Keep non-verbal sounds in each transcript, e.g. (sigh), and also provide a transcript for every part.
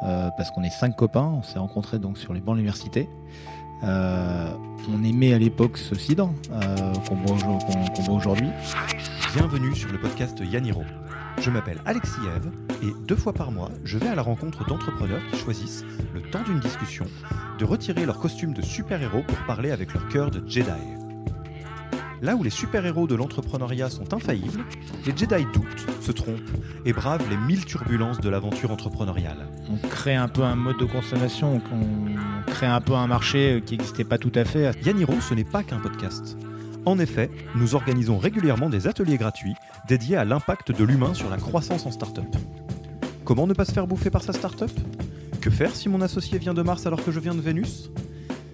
parce qu'on est cinq copains. On s'est rencontrés donc sur les bancs de l'université. on aimait à l'époque ce cidre qu'on boit, aujourd'hui. Bienvenue sur le podcast Yaniro. Je m'appelle Alexis Eve et deux fois par mois, je vais à la rencontre d'entrepreneurs qui choisissent, le temps d'une discussion, de retirer leur costume de super-héros pour parler avec leur cœur de Jedi. Là où les super-héros de l'entrepreneuriat sont infaillibles, les Jedi doutent, se trompent et bravent les mille turbulences de l'aventure entrepreneuriale. On crée un peu un mode de consommation, on crée un peu un marché qui n'existait pas tout à fait. Yaniro, ce n'est pas qu'un podcast. En effet, nous organisons régulièrement des ateliers gratuits dédiés à l'impact de l'humain sur la croissance en start-up. Comment ne pas se faire bouffer par sa start-up? Que faire si mon associé vient de Mars alors que je viens de Vénus?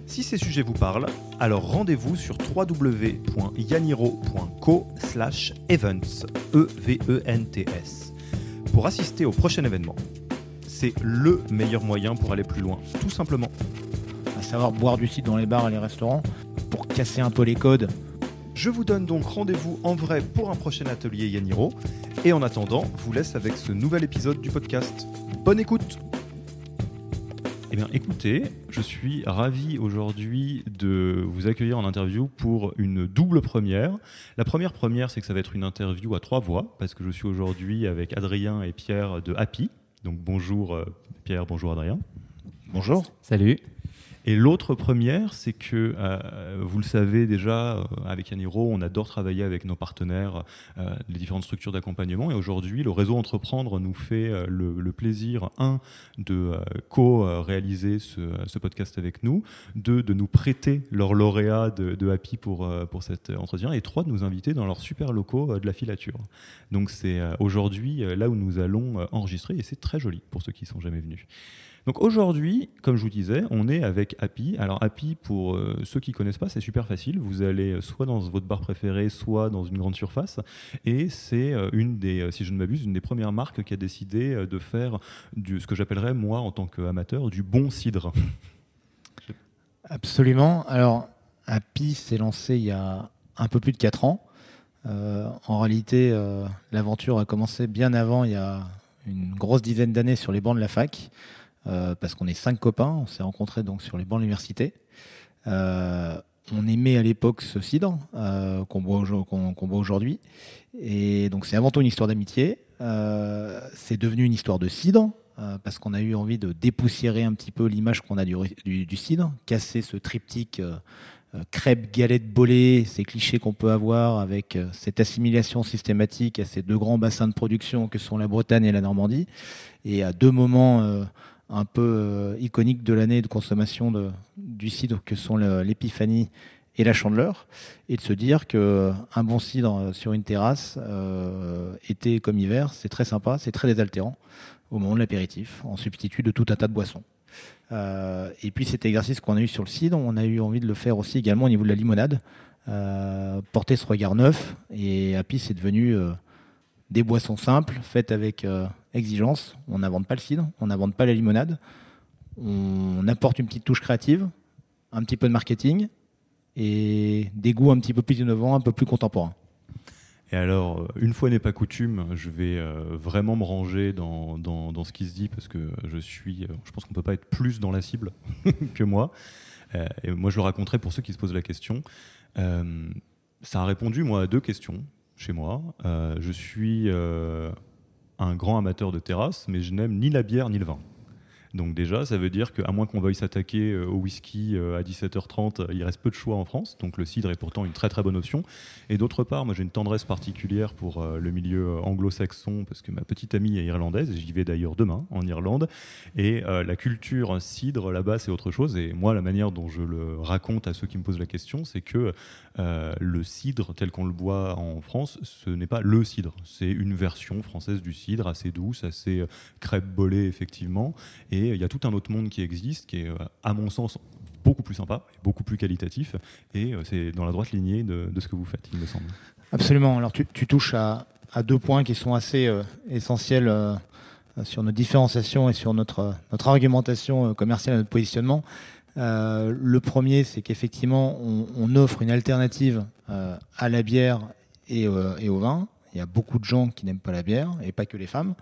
Si ces sujets vous parlent, alors rendez-vous sur www.yaniro.co events, e e pour assister au prochain événement. C'est le meilleur moyen pour aller plus loin, tout simplement. À savoir boire du cidre dans les bars et les restaurants pour casser un peu les codes. Je vous donne donc rendez-vous en vrai pour un prochain atelier Yaniro et en attendant, vous laisse avec ce nouvel épisode du podcast. Bonne écoute eh bien, écoutez, je suis ravi aujourd'hui de vous accueillir en interview pour une double première. La première première, c'est que ça va être une interview à trois voix, parce que je suis aujourd'hui avec Adrien et Pierre de Happy. Donc bonjour euh, Pierre, bonjour Adrien. Bonjour. Salut. Et l'autre première, c'est que, euh, vous le savez déjà, euh, avec Yaniro, on adore travailler avec nos partenaires, euh, les différentes structures d'accompagnement. Et aujourd'hui, le réseau Entreprendre nous fait le, plaisir, un, de co-réaliser ce, podcast avec nous, deux, de nous prêter leur lauréat de, Happy pour, pour cet entretien, et trois, de nous inviter dans leurs super locaux de la filature. Donc c'est aujourd'hui là où nous allons enregistrer, et c'est très joli pour ceux qui ne sont jamais venus. Donc aujourd'hui, comme je vous disais, on est avec Happy. Alors Happy, pour euh, ceux qui ne connaissent pas, c'est super facile. Vous allez soit dans votre bar préféré, soit dans une grande surface. Et c'est euh, une des, euh, si je ne m'abuse, une des premières marques qui a décidé de faire ce que j'appellerais, moi, en tant qu'amateur, du bon cidre. Absolument. Alors, Happy s'est lancé il y a un peu plus de 4 ans. en réalité, l'aventure a commencé bien avant, il y a une grosse dizaine d'années sur les bancs de la fac. Euh, parce qu'on est cinq copains, on s'est rencontrés donc sur les bancs de l'université. Euh, on aimait à l'époque ce cidre euh, qu'on boit, aujourd'hui. Et donc c'est avant tout une histoire d'amitié. c'est devenu une histoire de cidre, parce qu'on a eu envie de dépoussiérer un petit peu l'image qu'on a du, cidre, casser ce triptyque crêpe, galette, bolée, ces clichés qu'on peut avoir avec cette assimilation systématique à ces deux grands bassins de production que sont la Bretagne et la Normandie, et à deux moments un peu euh, iconique de l'année de consommation du cidre que sont l'épiphanie et la chandeleur, et de se dire que un bon cidre sur une terrasse, euh, été comme hiver, c'est très sympa, c'est très désaltérant au moment de l'apéritif, en substitut de tout un tas de boissons. Euh, et puis cet exercice qu'on a eu sur le cidre, on a eu envie de le faire aussi également au niveau de la limonade, porter ce regard neuf, et Happy c'est devenu des boissons simples, faites avec euh, exigence. On n'invente pas le cidre, on n'invente pas la limonade. On apporte une petite touche créative, un petit peu de marketing et des goûts un petit peu plus innovants, un peu plus contemporains. Et alors, euh, une fois n'est pas coutume, je vais euh, vraiment me ranger dans, dans, ce qui se dit parce que je suis, je pense qu'on ne peut pas être plus dans la cible (laughs) que moi. et moi, je le raconterai pour ceux qui se posent la question. ça a répondu, moi, à deux questions chez moi. Euh, je suis euh, un grand amateur de terrasse, mais je n'aime ni la bière ni le vin. Donc déjà, ça veut dire qu'à moins qu'on veuille s'attaquer euh, au whisky à 17h30, il reste peu de choix en France. Donc le cidre est pourtant une très très bonne option. Et d'autre part, moi j'ai une tendresse particulière pour le milieu anglo-saxon parce que ma petite amie est irlandaise. J'y vais d'ailleurs demain en Irlande. Et la culture cidre là-bas, c'est autre chose. Et moi, la manière dont je le raconte à ceux qui me posent la question, c'est que euh, le cidre tel qu'on le boit en France, ce n'est pas le cidre, c'est une version française du cidre assez douce, assez euh, crêpe bolée effectivement. Et il y a tout un autre monde qui existe, qui est euh, à mon sens beaucoup plus sympa, beaucoup plus qualitatif, et c'est dans la droite lignée de, ce que vous faites, il me semble. Absolument. Alors tu, touches à, deux points qui sont assez essentiels sur notre différenciation et sur notre, argumentation commerciale notre positionnement. Euh, le premier, c'est qu'effectivement, on, offre une alternative euh, à la bière et, euh, au vin. Il y a beaucoup de gens qui n'aiment pas la bière, et pas que les femmes.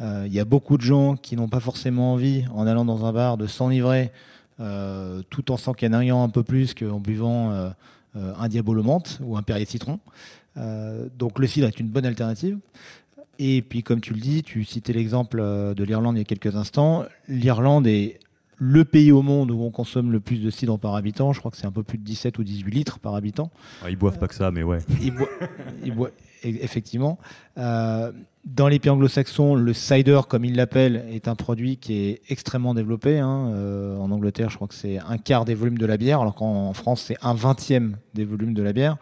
Il y a beaucoup de gens qui n'ont pas forcément envie, en allant dans un bar, de s'enivrer tout en s'encanaillant un peu plus qu'en buvant un Diabolo menthe ou un Perrier citron. donc le cidre est une bonne alternative. Et puis, comme tu le dis, tu citais l'exemple euh, de l'Irlande il y a quelques instants. L'Irlande est le pays au monde où on consomme le plus de cidre par habitant. Je crois que c'est un peu plus de 17 ou 18 litres par habitant. Ah, ils boivent pas que ça, mais ouais. Ils, boivent, effectivement. Euh, dans les pays anglo-saxons, le cider, comme ils l'appellent, est un produit qui est extrêmement développé. Hein. Euh, en Angleterre, je crois que c'est un quart des volumes de la bière, alors qu'en France, c'est un vingtième des volumes de la bière.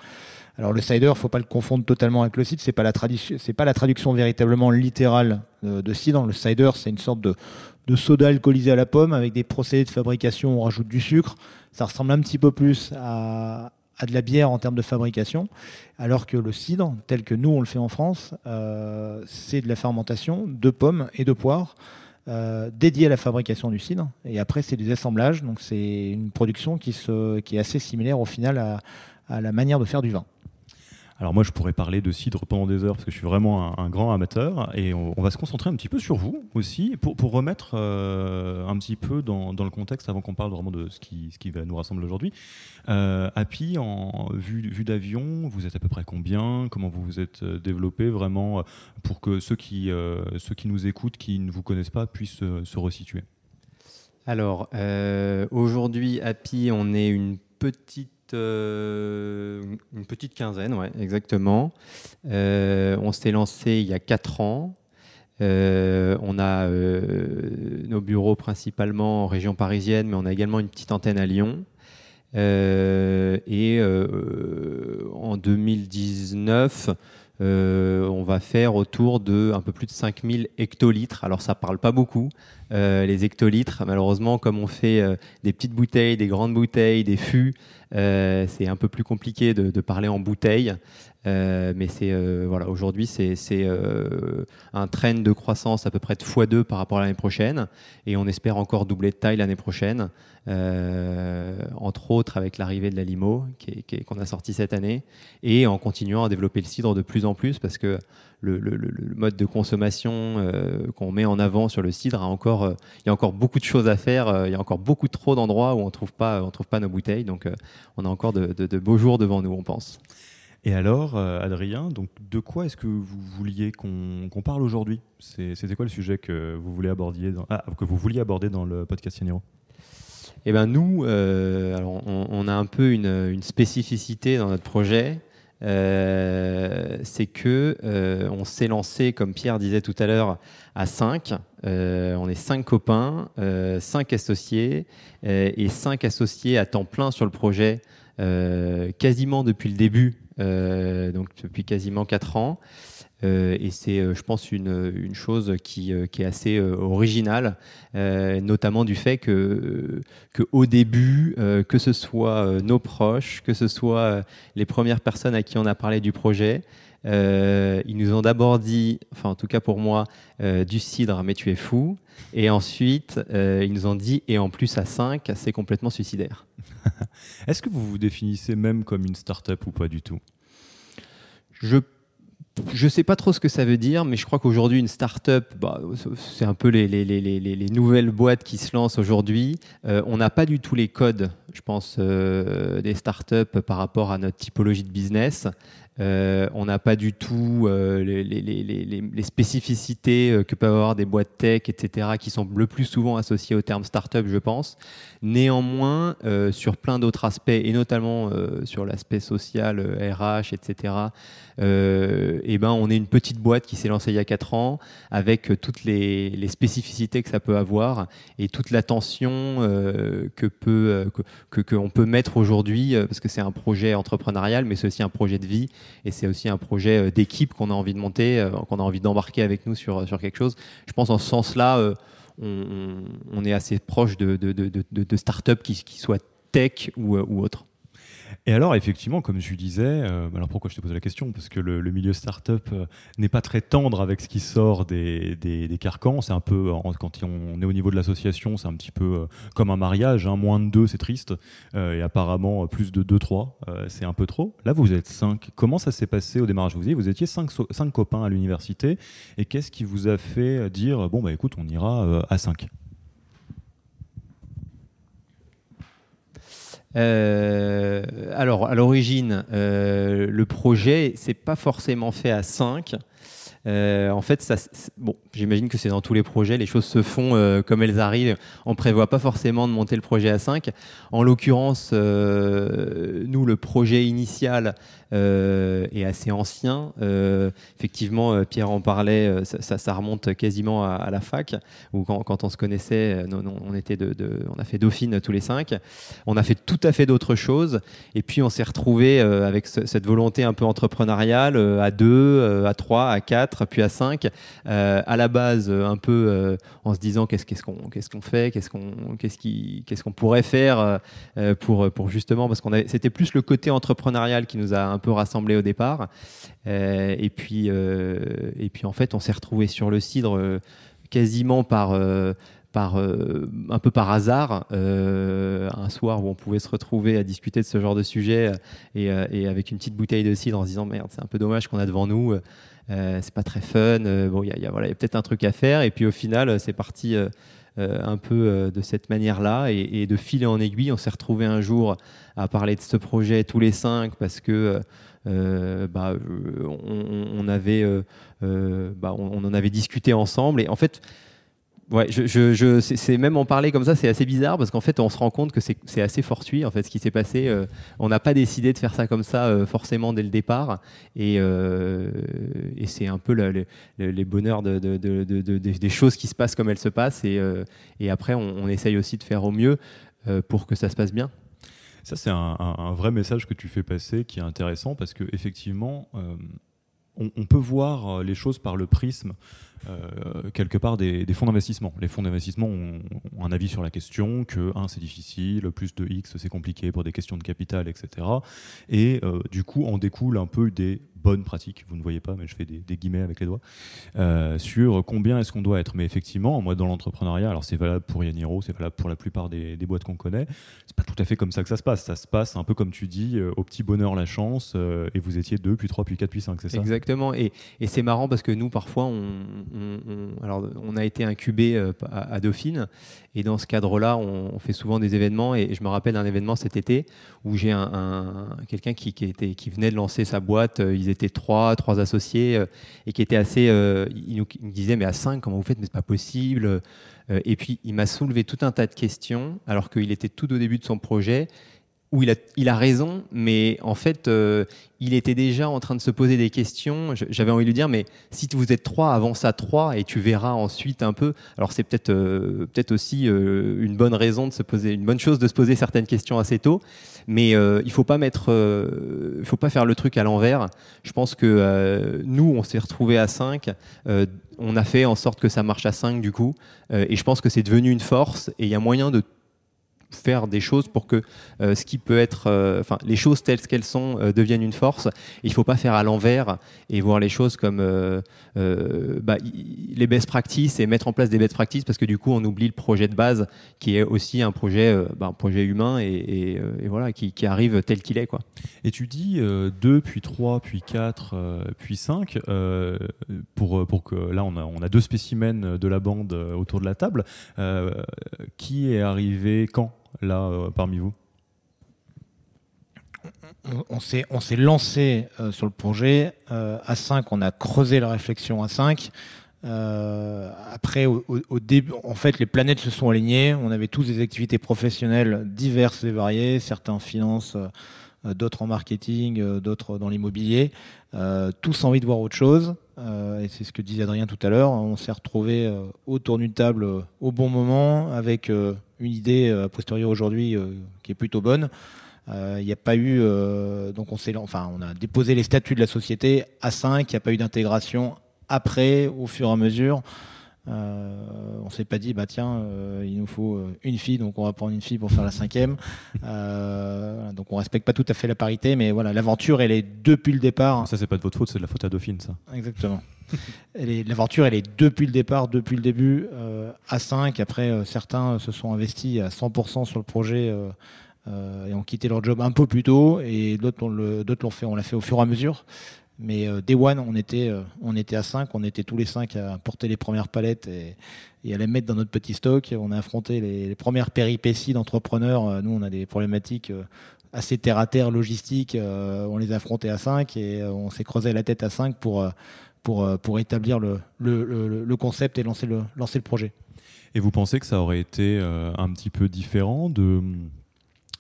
Alors le cider, il faut pas le confondre totalement avec le cidre. C'est pas la traduction, pas la traduction véritablement littérale de, cidre. Le cider, c'est une sorte de, soda alcoolisé à la pomme avec des procédés de fabrication où on rajoute du sucre. Ça ressemble un petit peu plus à, de la bière en termes de fabrication, alors que le cidre, tel que nous on le fait en France, euh, c'est de la fermentation de pommes et de poires. Euh, dédiée à la fabrication du cidre et après c'est des assemblages donc c'est une production qui est assez similaire au final à la manière de faire du vin. Alors moi, je pourrais parler de cidre pendant des heures parce que je suis vraiment un, grand amateur et on, va se concentrer un petit peu sur vous aussi pour, pour remettre euh, un petit peu dans, dans, le contexte avant qu'on parle vraiment de ce qui, ce qui va nous rassembler aujourd'hui. Euh, Happy, en vue, vue d'avion, vous êtes à peu près combien? Comment vous vous êtes euh, développé vraiment pour que ceux qui, ceux qui nous écoutent, qui ne vous connaissent pas, puissent se resituer? Alors aujourd'hui, Happy, on est une petite euh, une petite quinzaine, ouais, exactement. Euh, on s'est lancé il y a 4 ans. Euh, on a nos bureaux principalement en région parisienne, mais on a également une petite antenne à Lyon. et en 2019, on va faire autour de un peu plus de 5000 hectolitres. Alors ça parle pas beaucoup, les hectolitres. Malheureusement, comme on fait des petites bouteilles, des grandes bouteilles, des fûts, c'est un peu plus compliqué de, parler en bouteille, euh, mais c'est euh, voilà, aujourd'hui c'est un trend de croissance à peu près de x2 par rapport à l'année prochaine, et on espère encore doubler de taille l'année prochaine, entre autres avec l'arrivée de la limo qu'on a sorti cette année, et en continuant à développer le cidre de plus en plus parce que le, mode de consommation euh, qu'on met en avant sur le cidre, a encore, euh, il y a encore beaucoup de choses à faire. Euh, il y a encore beaucoup trop d'endroits où on ne trouve pas, on trouve pas nos bouteilles. Donc, on a encore de, beaux jours devant nous, on pense. Et alors, Adrien, donc de quoi est-ce que vous vouliez qu'on parle aujourd'hui? C'était quoi le sujet que vous, voulez aborder dans, ah, que vous vouliez aborder dans le podcast Yaniro eh ben nous, alors on, a un peu une, une, spécificité dans notre projet. Euh, c'est que euh, on s'est lancé, comme Pierre disait tout à l'heure, à 5. Euh, on est 5 copains, 5 associés et 5 associés à temps plein sur le projet, quasiment depuis le début, donc depuis quasiment 4 ans. Euh, et c'est, euh, je pense, une, une chose qui, euh, qui, est assez originale, notamment du fait que, que au début, que ce soit nos proches, que ce soit les premières personnes à qui on a parlé du projet, ils nous ont d'abord dit, enfin en tout cas pour moi, du cidre, mais tu es fou. Et ensuite, ils nous ont dit, et en plus à 5, c'est complètement suicidaire. (laughs) Est-ce que vous vous définissez même comme une start-up ou pas du tout? Je je ne sais pas trop ce que ça veut dire, mais je crois qu'aujourd'hui, une start-up, bah, c'est un peu les, les, nouvelles boîtes qui se lancent aujourd'hui. Euh, on n'a pas du tout les codes, je pense, euh, des start-up par rapport à notre typologie de business. Euh, on n'a pas du tout les, spécificités que peuvent avoir des boîtes tech, etc., qui sont le plus souvent associées au terme startup, je pense. Néanmoins, sur plein d'autres aspects, et notamment sur l'aspect social, RH, etc., eh ben, on est une petite boîte qui s'est lancée il y a 4 ans, avec toutes les, spécificités que ça peut avoir et toute l'attention que peut que, peut mettre aujourd'hui, parce que c'est un projet entrepreneurial, mais c'est aussi un projet de vie et c'est aussi un projet euh, d'équipe qu'on a envie de monter, euh, qu'on a envie d'embarquer avec nous sur, sur quelque chose. Je pense en ce sens-là, euh, on, est assez proche de, de, de, start-up qui, qui soient tech ou, ou autre. Et alors, effectivement, comme je disais, euh, alors pourquoi je te pose la question? Parce que le, milieu startup euh, n'est pas très tendre avec ce qui sort des, des, carcans. C'est un peu, quand on est au niveau de l'association, c'est un petit peu euh, comme un mariage. Hein. moins de deux, c'est triste. et apparemment, plus de deux, trois, c'est un peu trop. Là, vous êtes cinq. Comment ça s'est passé au démarrage? Vous vous étiez cinq, cinq copains à l'université. Et qu'est-ce qui vous a fait dire, bon, bah écoute, on ira à cinq? Euh, alors, à l'origine, euh, le projet, c'est pas forcément fait à 5. Euh, en fait, bon, j'imagine que c'est dans tous les projets, les choses se font comme elles arrivent. On prévoit pas forcément de monter le projet à 5. En l'occurrence, nous, le projet initial, euh, est assez ancien. Euh, effectivement, euh, Pierre en parlait, ça, ça, remonte quasiment à, la fac, où quand, quand on se connaissait, on, était de, on a fait Dauphine tous les cinq. On a fait tout à fait d'autres choses. Et puis, on s'est retrouvé avec cette volonté un peu entrepreneuriale à deux, à trois, à quatre, puis à cinq. à la base, un peu en se disant qu'est-ce qu'on qu'est-ce qu'on fait, qu'est-ce qu'on qu'est-ce qu'on pourrait faire pour pour justement parce qu'on c'était plus le côté entrepreneurial qui nous a un peu rassemblés au départ. Euh, et, puis, euh, et puis, en fait, on s'est retrouvé sur le cidre euh, quasiment par par, un peu par hasard, un soir où on pouvait se retrouver à discuter de ce genre de sujet et, avec une petite bouteille de cidre en se disant merde, c'est un peu dommage qu'on a devant nous, c'est pas très fun, bon, il y a, voilà, y a peut-être un truc à faire. Et puis au final, c'est parti. Un peu de cette manière-là et, de fil en aiguille, on s'est retrouvé un jour à parler de ce projet tous les cinq parce que euh, euh, euh, on, en avait discuté ensemble. Et en fait, Ouais, je, je, c'est même en parler comme ça, c'est assez bizarre parce qu'en fait, on se rend compte que c'est assez fortuit en fait ce qui s'est passé. on n'a pas décidé de faire ça comme ça forcément dès le départ, et, et c'est un peu les bonheurs de, de, de, des choses qui se passent comme elles se passent, et, après, on, essaye aussi de faire au mieux pour que ça se passe bien. Ça, c'est un, vrai message que tu fais passer qui est intéressant parce que effectivement, euh, on, peut voir euh, les choses par le prisme euh, quelque part des, fonds d'investissement. Les fonds d'investissement ont, un avis sur la question que 1 c'est difficile, plus de X c'est compliqué pour des questions de capital, etc. Et du coup en découle un peu des bonnes pratiques, vous ne voyez pas, mais je fais des, guillemets avec les doigts, euh, sur combien est-ce qu'on doit être. Mais effectivement, moi, dans l'entrepreneuriat, alors c'est valable pour Yaniro, c'est valable pour la plupart des, boîtes qu'on connaît, c'est pas tout à fait comme ça que ça se passe. Ça se passe un peu comme tu dis, euh, au petit bonheur la chance, euh, et vous étiez 2, puis 3, puis 4, puis 5, c'est ça? Exactement, et, c'est marrant parce que nous, parfois, on, on a été incubé à, Dauphine, et dans ce cadre-là, on, fait souvent des événements, et, je me rappelle d'un événement cet été où j'ai un, quelqu'un qui, était, venait de lancer sa boîte, ils étaient trois, trois associés, euh, et qui étaient assez. Euh, il nous, disait Mais à cinq, comment vous faites? Mais c'est pas possible. Euh, et puis, il m'a soulevé tout un tas de questions, alors qu'il était tout au début de son projet où il a, il a raison, mais en fait, il était déjà en train de se poser des questions. J'avais envie de lui dire, mais si vous êtes trois, avance à trois et tu verras ensuite un peu. Alors c'est peut-être peut-être aussi une bonne raison de se poser, une bonne chose de se poser certaines questions assez tôt. Mais euh, il faut pas mettre, euh, il faut pas faire le truc à l'envers. Je pense que euh, nous, on s'est retrouvés à 5 on a fait en sorte que ça marche à 5 du coup. et je pense que c'est devenu une force et il y a moyen de faire des choses pour que euh, ce qui peut être, euh, enfin, les choses telles qu'elles sont euh, deviennent une force. Il ne faut pas faire à l'envers et voir les choses comme bah, les best practices et mettre en place des best practices parce que du coup, on oublie le projet de base qui est aussi un projet, bah, un projet humain et, voilà, qui, arrive tel qu'il est. Quoi. Et tu dis 2, puis 3, puis 4, puis 5, pour, pour que là, on a, on a deux spécimens de la bande autour de la table. qui est arrivé quand? Là euh, parmi vous on s'est, on s'est lancé euh, sur le projet. Euh, à 5, on a creusé la réflexion à 5. après, au, début, en fait, les planètes se sont alignées. On avait tous des activités professionnelles diverses et variées, certains en d'autres en marketing, d'autres dans l'immobilier, tous envie de voir autre chose. et c'est ce que disait Adrien tout à l'heure. On s'est retrouvé autour d'une table au bon moment avec une idée euh, a posteriori aujourd'hui euh, qui est plutôt bonne. Euh, il n'y a pas eu, donc on s'est, enfin, on a déposé les statuts de la société à 5, il n'y a pas eu d'intégration après, au fur et à mesure. on s'est pas dit, bah tiens, il nous faut une fille, donc on va prendre une fille pour faire la cinquième. donc on respecte pas tout à fait la parité, mais voilà, l'aventure, elle est depuis le départ. Ça, c'est pas de votre faute, c'est de la faute à Dauphine, ça. Exactement. L'aventure, elle est depuis le départ, depuis le début, à 5. Après, certains se sont investis à 100% sur le projet euh, et ont quitté leur job un peu plus tôt et d'autres l'ont fait, on l'a fait au fur et à mesure. Mais euh, Day One, on était, euh, on était à 5, on était tous les 5 à porter les premières palettes et, à les mettre dans notre petit stock. On a affronté les, premières péripéties d'entrepreneurs. Nous, on a des problématiques assez terre à terre, logistiques. on les a affrontées à 5 et on s'est creusé la tête à 5 pour, pour, pour établir le, le, le, concept et lancer le, lancer le projet. Et vous pensez que ça aurait été un petit peu différent de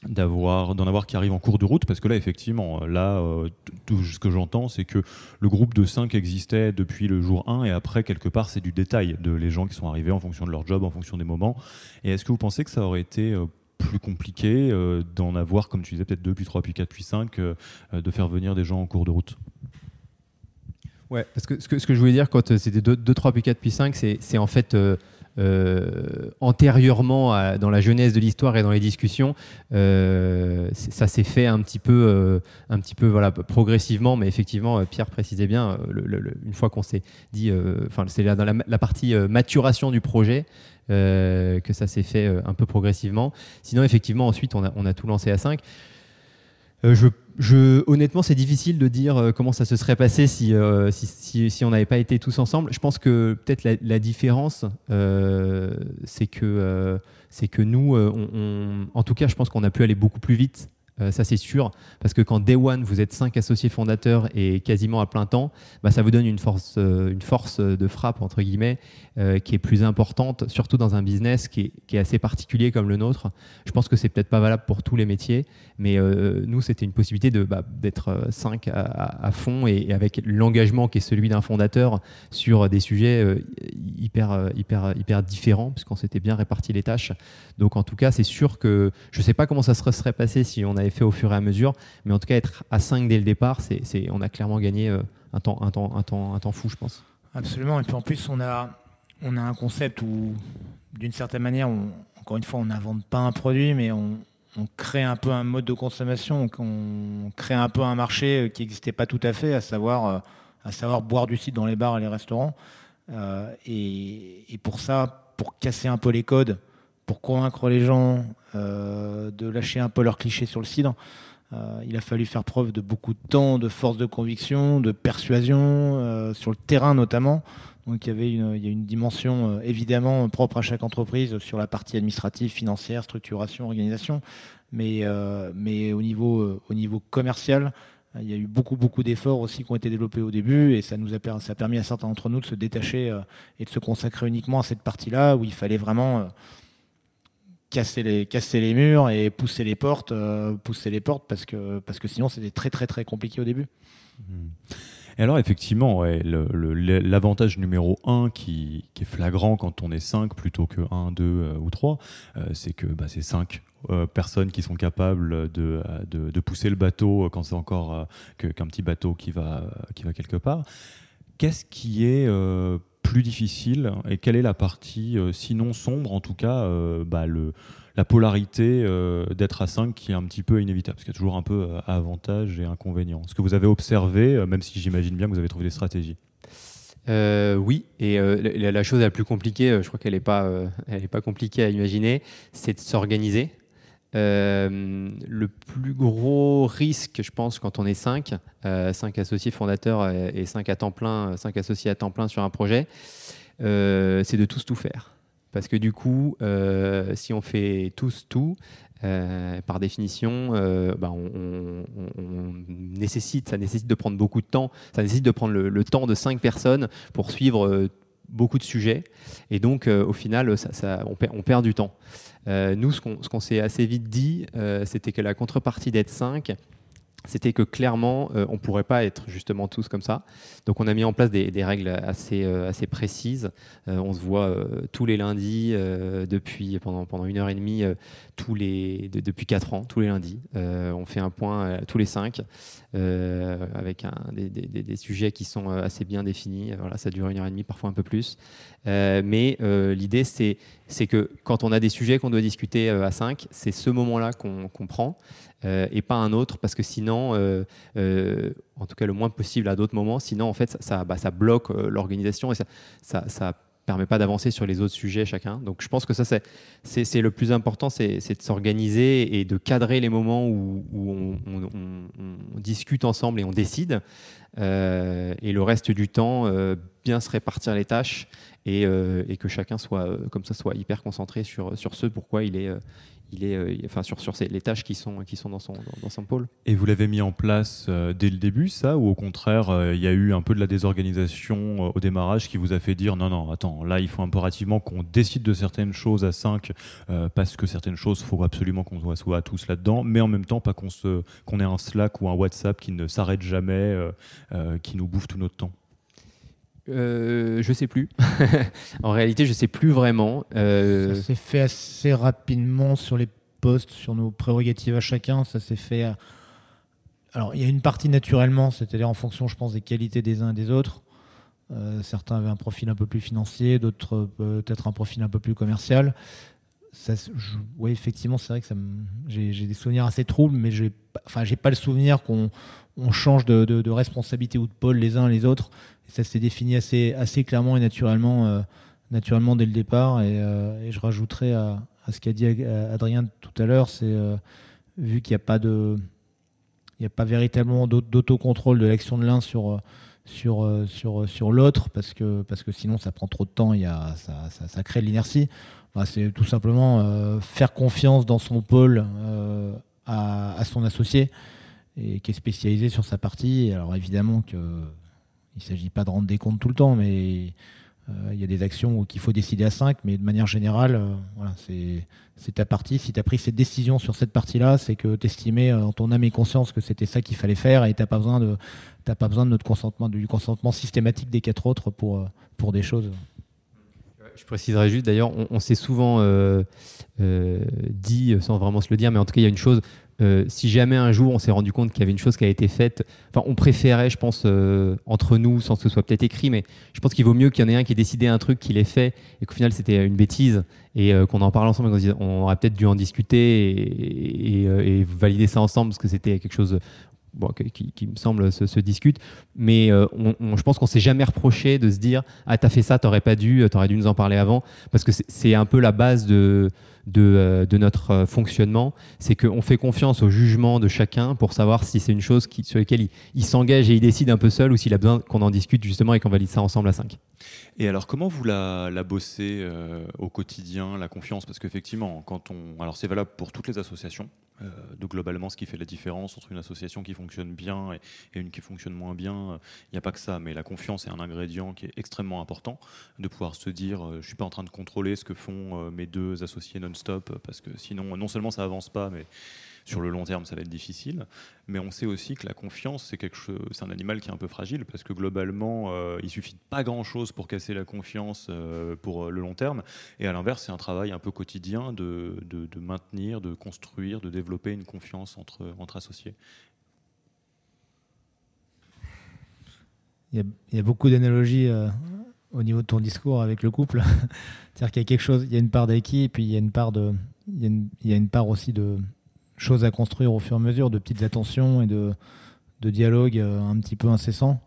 d'avoir d'en avoir qui arrivent en cours de route? Parce que là effectivement là euh, tout ce que j'entends c'est que le groupe de 5 existait depuis le jour 1 et après quelque part c'est du détail de les gens qui sont arrivés en fonction de leur job en fonction des moments. Et est-ce que vous pensez que ça aurait été euh, plus compliqué euh, d'en avoir comme tu disais peut-être 2 puis 3 puis 4 puis 5 de faire venir des gens en cours de route? Ouais, parce que ce, que je voulais dire quand c'était 2, 3 puis 4 puis 5 c'est en fait euh, antérieurement dans la jeunesse de l'histoire et dans les discussions, euh, ça s'est fait un petit peu, euh, un petit peu voilà, progressivement, mais effectivement, Pierre précisait bien, une fois qu'on s'est dit, enfin c'est dans la, partie maturation du projet, que ça s'est fait un peu progressivement. Sinon, effectivement, ensuite, on a, on a tout lancé à 5. je honnêtement, c'est difficile de dire euh, comment ça se serait passé euh, si, on n'avait pas été tous ensemble. Je pense que peut-être la, différence, euh, c'est que nous, en tout cas, je pense qu'on a pu aller beaucoup plus vite euh, ça c'est sûr, parce que quand Day One, vous êtes cinq associés fondateurs et quasiment à plein temps, bah, ça vous donne une force, euh, une force de frappe, entre guillemets, euh, qui est plus importante, surtout dans un business qui est, assez particulier comme le nôtre. Je pense que c'est peut-être pas valable pour tous les métiers, mais nous, c'était une possibilité de, bah, d'être cinq à, fond et, avec l'engagement qui est celui d'un fondateur sur des sujets hyper, hyper, hyper différents, puisqu'on s'était bien réparti les tâches. Donc en tout cas, c'est sûr que je ne sais pas comment ça se serait passé si on fait au fur et à mesure, mais en tout cas, être à 5 dès le départ, c'est, on a clairement gagné euh, un, temps, un, temps, un, temps, un temps fou, je pense. Absolument, et puis en plus, on a, on a un concept où, d'une certaine manière, encore une fois, on n'invente pas un produit, mais on, crée un peu un mode de consommation, on crée un peu un marché euh, qui n'existait pas tout à fait, à savoir, euh, à savoir boire du cidre dans les bars et les restaurants. et, et, pour ça, pour casser un peu les codes, pour convaincre les gens de lâcher un peu leurs clichés sur le cidre. Euh, il a fallu faire preuve de beaucoup de temps, de force de conviction, de persuasion, euh, sur le terrain notamment. Donc il y avait une, dimension évidemment propre à chaque entreprise sur la partie administrative, financière, structuration, organisation, mais, mais au, niveau, au niveau commercial, il y a eu beaucoup, beaucoup d'efforts aussi qui ont été développés au début et ça nous ça a permis à certains d'entre nous de se détacher et de se consacrer uniquement à cette partie-là où il fallait vraiment casser les, casser les murs et pousser les portes, euh, pousser les portes parce que, parce que sinon c'était très très très compliqué au début. Hmm. Et alors effectivement, l'avantage numéro un qui, qui, est flagrant quand on est 5 plutôt que 1, 2 euh, ou 3, euh, c'est que bah, c'est 5 personnes qui sont capables de, de, de pousser le bateau quand c'est encore qu'un petit bateau qui va, qui va quelque part. Qu'est-ce qui est plus difficile et quelle est la partie, euh, sinon sombre en tout cas, euh, bah, le, la polarité euh, d'être à 5 qui est un petit peu inévitable, parce qu'il y a toujours un peu avantages et inconvénients. Ce que vous avez observé, même si j'imagine bien que vous avez trouvé des stratégies? oui, et la, chose la plus compliquée, je crois qu'elle n'est pas, elle pas compliquée à imaginer, c'est de s'organiser. Euh, le plus gros risque, je pense, quand on est 5, 5 euh, associés fondateurs et 5 à temps plein, 5 associés à temps plein sur un projet, euh, c'est de tous tout faire. Parce que du coup, si on fait tous tout, par définition, bah, on, nécessite, ça nécessite de prendre beaucoup de temps. Ça nécessite de prendre le, temps de 5 personnes pour suivre beaucoup de sujets. Et donc, au final, ça, on, perd, on, perd, du temps. Euh, nous, ce qu'on s'est assez vite dit, euh, c'était que la contrepartie d'être 5, c'était que clairement, euh, on ne pourrait pas être justement tous comme ça. Donc on a mis en place des, règles assez, euh, assez précises. Euh, on se voit tous les lundis depuis pendant, pendant une heure et demie, tous les, depuis quatre ans, tous les lundis. on fait un point tous les cinq avec un, des, des, sujets qui sont assez bien définis. Voilà, ça dure une heure et demie, parfois un peu plus. mais l'idée, c'est, que quand on a des sujets qu'on doit discuter à cinq, c'est ce moment-là qu'on, qu'on prend. Euh, et pas un autre, parce que sinon, euh, euh, en tout cas le moins possible à d'autres moments, sinon en fait ça, bah, bloque l'organisation et ça, ça, permet pas d'avancer sur les autres sujets chacun. Donc je pense que ça c'est le plus important, c'est de s'organiser et de cadrer les moments où, on, discute ensemble et on décide. et le reste du temps, bien se répartir les tâches et, et, que chacun soit comme ça soit hyper concentré sur, sur ce pourquoi il est, il est, euh, enfin sur, sur les tâches qui sont, qui sont dans, son, dans, son pôle. Et vous l'avez mis en place euh, dès le début, ça, ou au contraire, euh, il y a eu un peu de la désorganisation au démarrage qui vous a fait dire non, non, attends, là, il faut impérativement qu'on décide de certaines choses à 5 parce que certaines choses, il faut absolument qu'on soit tous là-dedans, mais en même temps, pas qu'on ait un Slack ou un WhatsApp qui ne s'arrête jamais, qui nous bouffe tout notre temps. Euh, je sais plus. (laughs) en réalité, je sais plus vraiment. Euh, ça s'est fait assez rapidement sur les postes, sur nos prérogatives à chacun. Ça s'est fait. Alors, il y a une partie naturellement, c'est-à-dire en fonction, je pense, des qualités des uns et des autres. Euh, certains avaient un profil un peu plus financier, d'autres peut-être un profil un peu plus commercial. Oui, effectivement, c'est vrai que j'ai des souvenirs assez troubles, mais j'ai enfin, pas le souvenir qu'on change de, responsabilité ou de pôle les uns les autres ça s'est défini assez, clairement et naturellement, euh, naturellement dès le départ. Et, euh, je rajouterai à, ce qu'a dit Adrien tout à l'heure, c'est euh, vu qu'il n'y a pas véritablement d'autocontrôle de l'action de l'un sur l'autre, parce que, parce que sinon ça prend trop de temps, il y a, ça, ça, crée de l'inertie. Bah, c'est tout simplement faire confiance dans son pôle à, à, son associé et qui est spécialisé sur sa partie. Alors évidemment que il ne s'agit pas de rendre des comptes tout le temps, mais euh, il y a des actions qu'il faut décider à 5, mais de manière générale, euh, voilà, c'est ta partie. Si tu as pris cette décision sur cette partie-là, c'est que tu estimais euh, en ton âme et conscience que c'était ça qu'il fallait faire et tu n'as pas besoin de notre consentement, du consentement systématique des quatre autres pour des choses. Je préciserai juste, d'ailleurs, on, s'est souvent dit, sans vraiment se le dire, mais en tout cas, il y a une chose, euh, si jamais un jour on s'est rendu compte qu'il y avait une chose qui a été faite, enfin on préférait, je pense, euh, entre nous, sans que ce soit peut-être écrit, mais je pense qu'il vaut mieux qu'il y en ait un qui ait décidé un truc, qu'il ait fait, et qu'au final c'était une bêtise, et euh, qu'on en parle ensemble, et on aurait peut-être dû en discuter et, valider ça ensemble, parce que c'était quelque chose qui, me semble se, discute, mais je pense qu'on s'est jamais reproché de se dire ah t'as fait ça, t'aurais pas dû, t'aurais dû nous en parler avant, parce que c'est un peu la base de euh, de, notre euh, fonctionnement, c'est qu'on fait confiance au jugement de chacun pour savoir si c'est une chose sur laquelle il, s'engage et il décide un peu seul ou s'il a besoin qu'on en discute justement et qu'on valide ça ensemble à 5. Et alors comment vous la, la bossez euh, au quotidien, la confiance? Parce qu'effectivement, quand on... Alors c'est valable pour toutes les associations, donc globalement ce qui fait la différence entre une association qui fonctionne bien et, une qui fonctionne moins bien, il n'y a pas que ça, mais la confiance est un ingrédient qui est extrêmement important, de pouvoir se dire je ne suis pas en train de contrôler ce que font mes deux associés non stop parce que sinon, non seulement ça avance pas, mais sur le long terme, ça va être difficile. Mais on sait aussi que la confiance, c'est un animal qui est un peu fragile parce que globalement, euh, il suffit pas grand chose pour casser la confiance euh, pour le long terme. Et à l'inverse, c'est un travail un peu quotidien de, maintenir, de construire, de développer une confiance entre, associés. Il y, a, beaucoup d'analogies euh, au niveau de ton discours avec le couple. (laughs) C'est-à-dire qu'il y a une part d'acquis, et puis il y a une part aussi de choses à construire au fur et à mesure, de petites attentions et de, de dialogue euh, un petit peu incessant.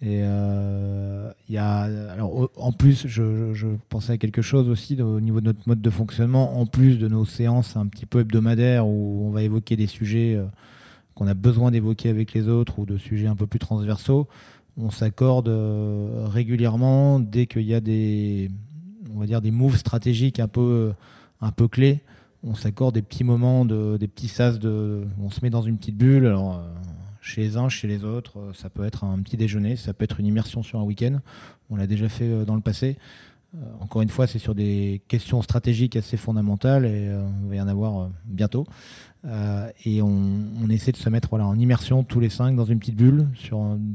Et euh, y a, alors en plus, je, je, pensais à quelque chose aussi au niveau de notre mode de fonctionnement, en plus de nos séances un petit peu hebdomadaires où on va évoquer des sujets euh, qu'on a besoin d'évoquer avec les autres ou de sujets un peu plus transversaux on s'accorde régulièrement dès qu'il y a des, on va dire des moves stratégiques un peu, un peu clés. On s'accorde des petits moments, de, des petits sas on se met dans une petite bulle. Euh, chez les uns, chez les autres, euh, ça peut être un petit déjeuner, ça peut être une immersion sur un week-end. On l'a déjà fait dans le passé. encore une fois, c'est sur des questions stratégiques assez fondamentales et on va y en avoir bientôt. et on, essaie de se mettre en immersion tous les cinq dans une petite bulle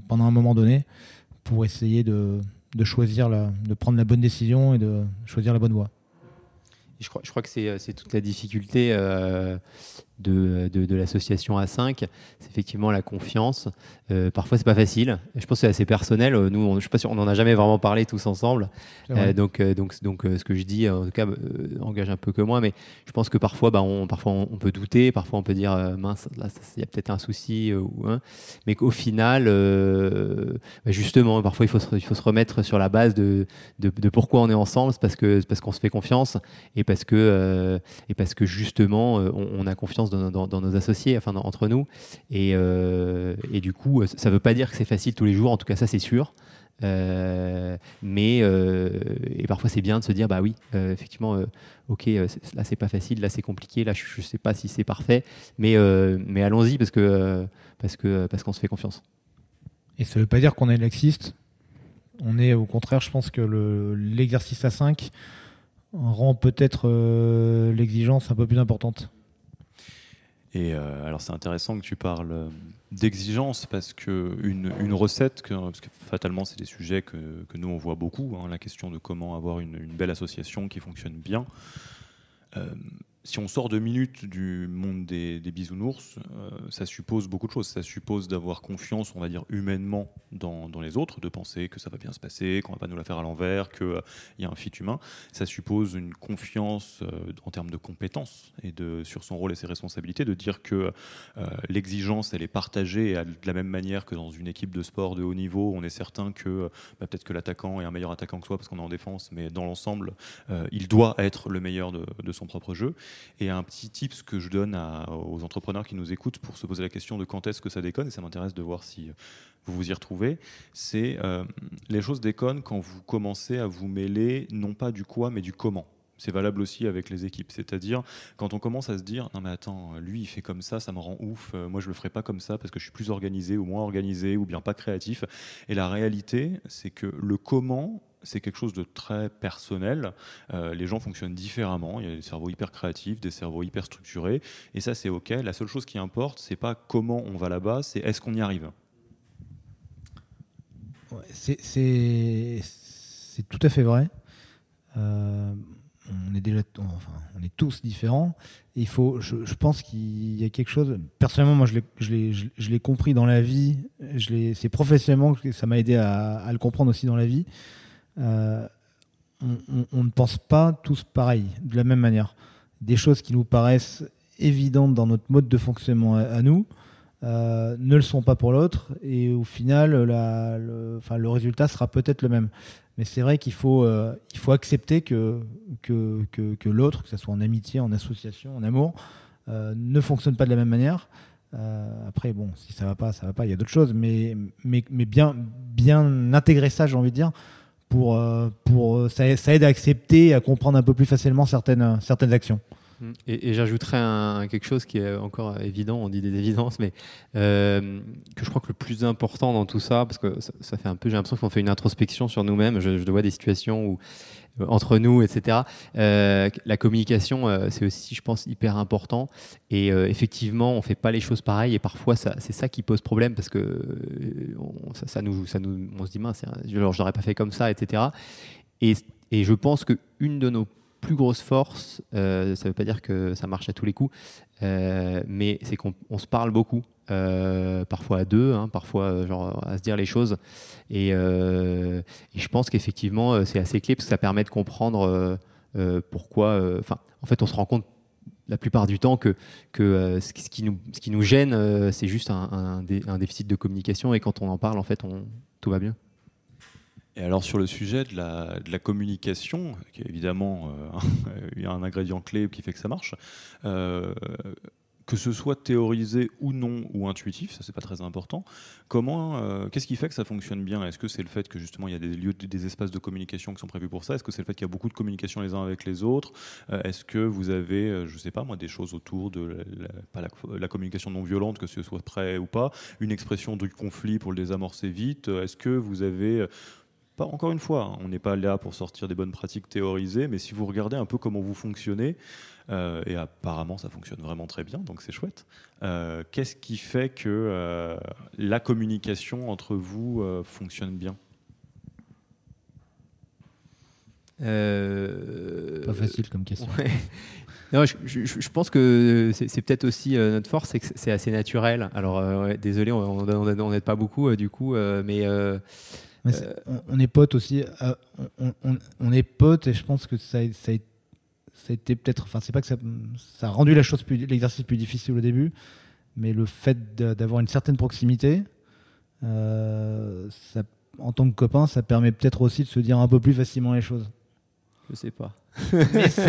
pendant un moment donné pour essayer choisir, de prendre la bonne décision et de choisir la bonne voie. Je crois, que c'est toute la difficulté euh, de, de, l'association A5, c'est effectivement la confiance. Euh, parfois, c'est pas facile. Je pense que c'est assez personnel. Nous, on, je sais pas si on en a jamais vraiment parlé tous ensemble. Euh, donc, euh, donc, donc, ce que je dis, en tout cas, engage un peu que moi. Mais je pense que parfois, bah, on, parfois, on, peut douter. Parfois, on peut dire, mince, là, il y a peut-être un souci. ou mais qu'au final, bah, justement, parfois, il faut, se, il faut se remettre sur la base de, de, pourquoi on est ensemble. C'est parce que parce qu'on se fait confiance et parce que et parce que justement, on, on a confiance dans, nos associés, enfin entre nous. Euh, et, du coup, ça ne veut pas dire que c'est facile tous les jours, en tout cas ça c'est sûr. Euh, mais euh, et parfois c'est bien de se dire bah oui effectivement ok là c'est pas facile là c'est compliqué là je, ne sais pas si c'est parfait mais mais allons-y parce que parce que parce qu'on se fait confiance et ça veut pas dire qu'on est laxiste on est au contraire je pense que l'exercice à 5 rend peut-être l'exigence un peu plus importante et euh, alors c'est intéressant que tu parles euh, d'exigence parce que une, recette, que, parce que fatalement c'est des sujets que, nous on voit beaucoup, hein, la question de comment avoir une, une, belle association qui fonctionne bien. Euh, si on sort deux minutes du monde des, bisounours, euh, ça suppose beaucoup de choses. Ça suppose d'avoir confiance, on va dire, humainement dans, les autres, de penser que ça va bien se passer, qu'on va pas nous la faire à l'envers, qu'il euh, y a un fit humain. Ça suppose une confiance euh, en termes de compétences et sur son rôle et ses responsabilités, de dire que l'exigence, elle est partagée de la même manière que dans une équipe de sport de haut niveau. On est certain que bah, peut-être que l'attaquant est un meilleur attaquant que soi parce qu'on est en défense, mais dans l'ensemble, il doit être le meilleur de son propre jeu. Et un petit tip que je donne aux entrepreneurs qui nous écoutent pour se poser la question de quand est-ce que ça déconne, et ça m'intéresse de voir si vous vous y retrouvez, c'est euh, les choses déconnent quand vous commencez à vous mêler non pas du quoi, mais du comment. C'est valable aussi avec les équipes. C'est-à-dire, quand on commence à se dire, non mais attends, lui il fait comme ça, ça me rend ouf, euh, moi je le ferai pas comme ça parce que je suis plus organisé ou moins organisé ou bien pas créatif. Et la réalité, c'est que le comment, c'est quelque chose de très personnel. Euh, les gens fonctionnent différemment. Il y a des cerveaux hyper créatifs, des cerveaux hyper structurés. Et ça, c'est OK. La seule chose qui importe, c'est pas comment on va là-bas, c'est est-ce qu'on y arrive. c'est tout à fait vrai. Euh, on est déjà, enfin, on est tous différents. il faut, je, pense qu'il y a quelque chose. Personnellement, moi, je l'ai compris dans la vie. C'est professionnellement que ça m'a aidé à, à, le comprendre aussi dans la vie. Euh, on, ne pense pas tous pareil, de la même manière. Des choses qui nous paraissent évidentes dans notre mode de fonctionnement à, nous euh, ne le sont pas pour l'autre, et au final, le, résultat sera peut-être le même. Mais c'est vrai qu'il faut, euh, accepter que, l'autre, que ce soit en amitié, en association, en amour, ne fonctionne pas de la même manière. après, bon, si ça va pas, ça va pas, il y a d'autres choses, mais bien, bien intégrer ça, j'ai envie de dire, pour, euh, pour euh, ça, aide à accepter, à comprendre un peu plus facilement certaines, certaines actions. Mm. Et, j'ajouterais quelque chose qui est encore évident, on dit des évidences, mais euh, que je crois que le plus important dans tout ça, parce que ça, fait un peu, j'ai l'impression qu'on fait une introspection sur nous-mêmes, je, vois des situations où euh, entre nous, etc. Euh, la communication, euh, c'est aussi, je pense, hyper important. Et effectivement, on fait pas les choses pareilles. Et parfois, c'est ça qui pose problème parce que nous, ça nous, on se dit mince, je n'aurais pas fait comme ça, etc. Et, et je pense qu'une de nos plus grosses forces, ça ne veut pas dire que ça marche à tous les coups, mais c'est qu'on se parle beaucoup. Euh, parfois à deux, hein, parfois euh, genre, à se dire les choses. Et, euh, je pense qu'effectivement, c'est assez clé parce que ça permet de comprendre pourquoi. Enfin, en fait, on se rend compte la plupart du temps que, ce, qui nous, gêne, c'est juste un, déficit de communication. Et quand on en parle, en fait, tout va bien. Et alors sur le sujet de la, communication, qui est évidemment euh, (laughs) un ingrédient clé qui fait que ça marche, euh, que ce soit théorisé ou non ou intuitif, ça c'est pas très important. Comment, euh, qu'est-ce qui fait que ça fonctionne bien? Est-ce que c'est le fait que justement il y a des lieux, des espaces de communication qui sont prévus pour ça? Est-ce que c'est le fait qu'il y a beaucoup de communication les uns avec les autres? Euh, Est-ce que vous avez, je sais pas moi, des choses autour de la, la, communication non violente, que ce soit prêt ou pas, une expression du conflit pour le désamorcer vite? Est-ce que vous avez pas, encore une fois, on n'est pas là pour sortir des bonnes pratiques théorisées, mais si vous regardez un peu comment vous fonctionnez, euh, et apparemment ça fonctionne vraiment très bien, donc c'est chouette. Euh, qu'est-ce qui fait que euh, la communication entre vous fonctionne bien? Pas facile comme question. je, pense que c'est peut-être aussi notre force, c'est que c'est assez naturel. Alors, désolé, on n'aide pas beaucoup du coup, mais. On, est potes aussi. On, est potes et je pense que ça, ça a été ça a été peut-être, enfin, c'est pas que ça, a rendu la chose l'exercice plus difficile au début, mais le fait d'avoir une certaine proximité, euh, en tant que copain, ça permet peut-être aussi de se dire un peu plus facilement les choses. Je sais pas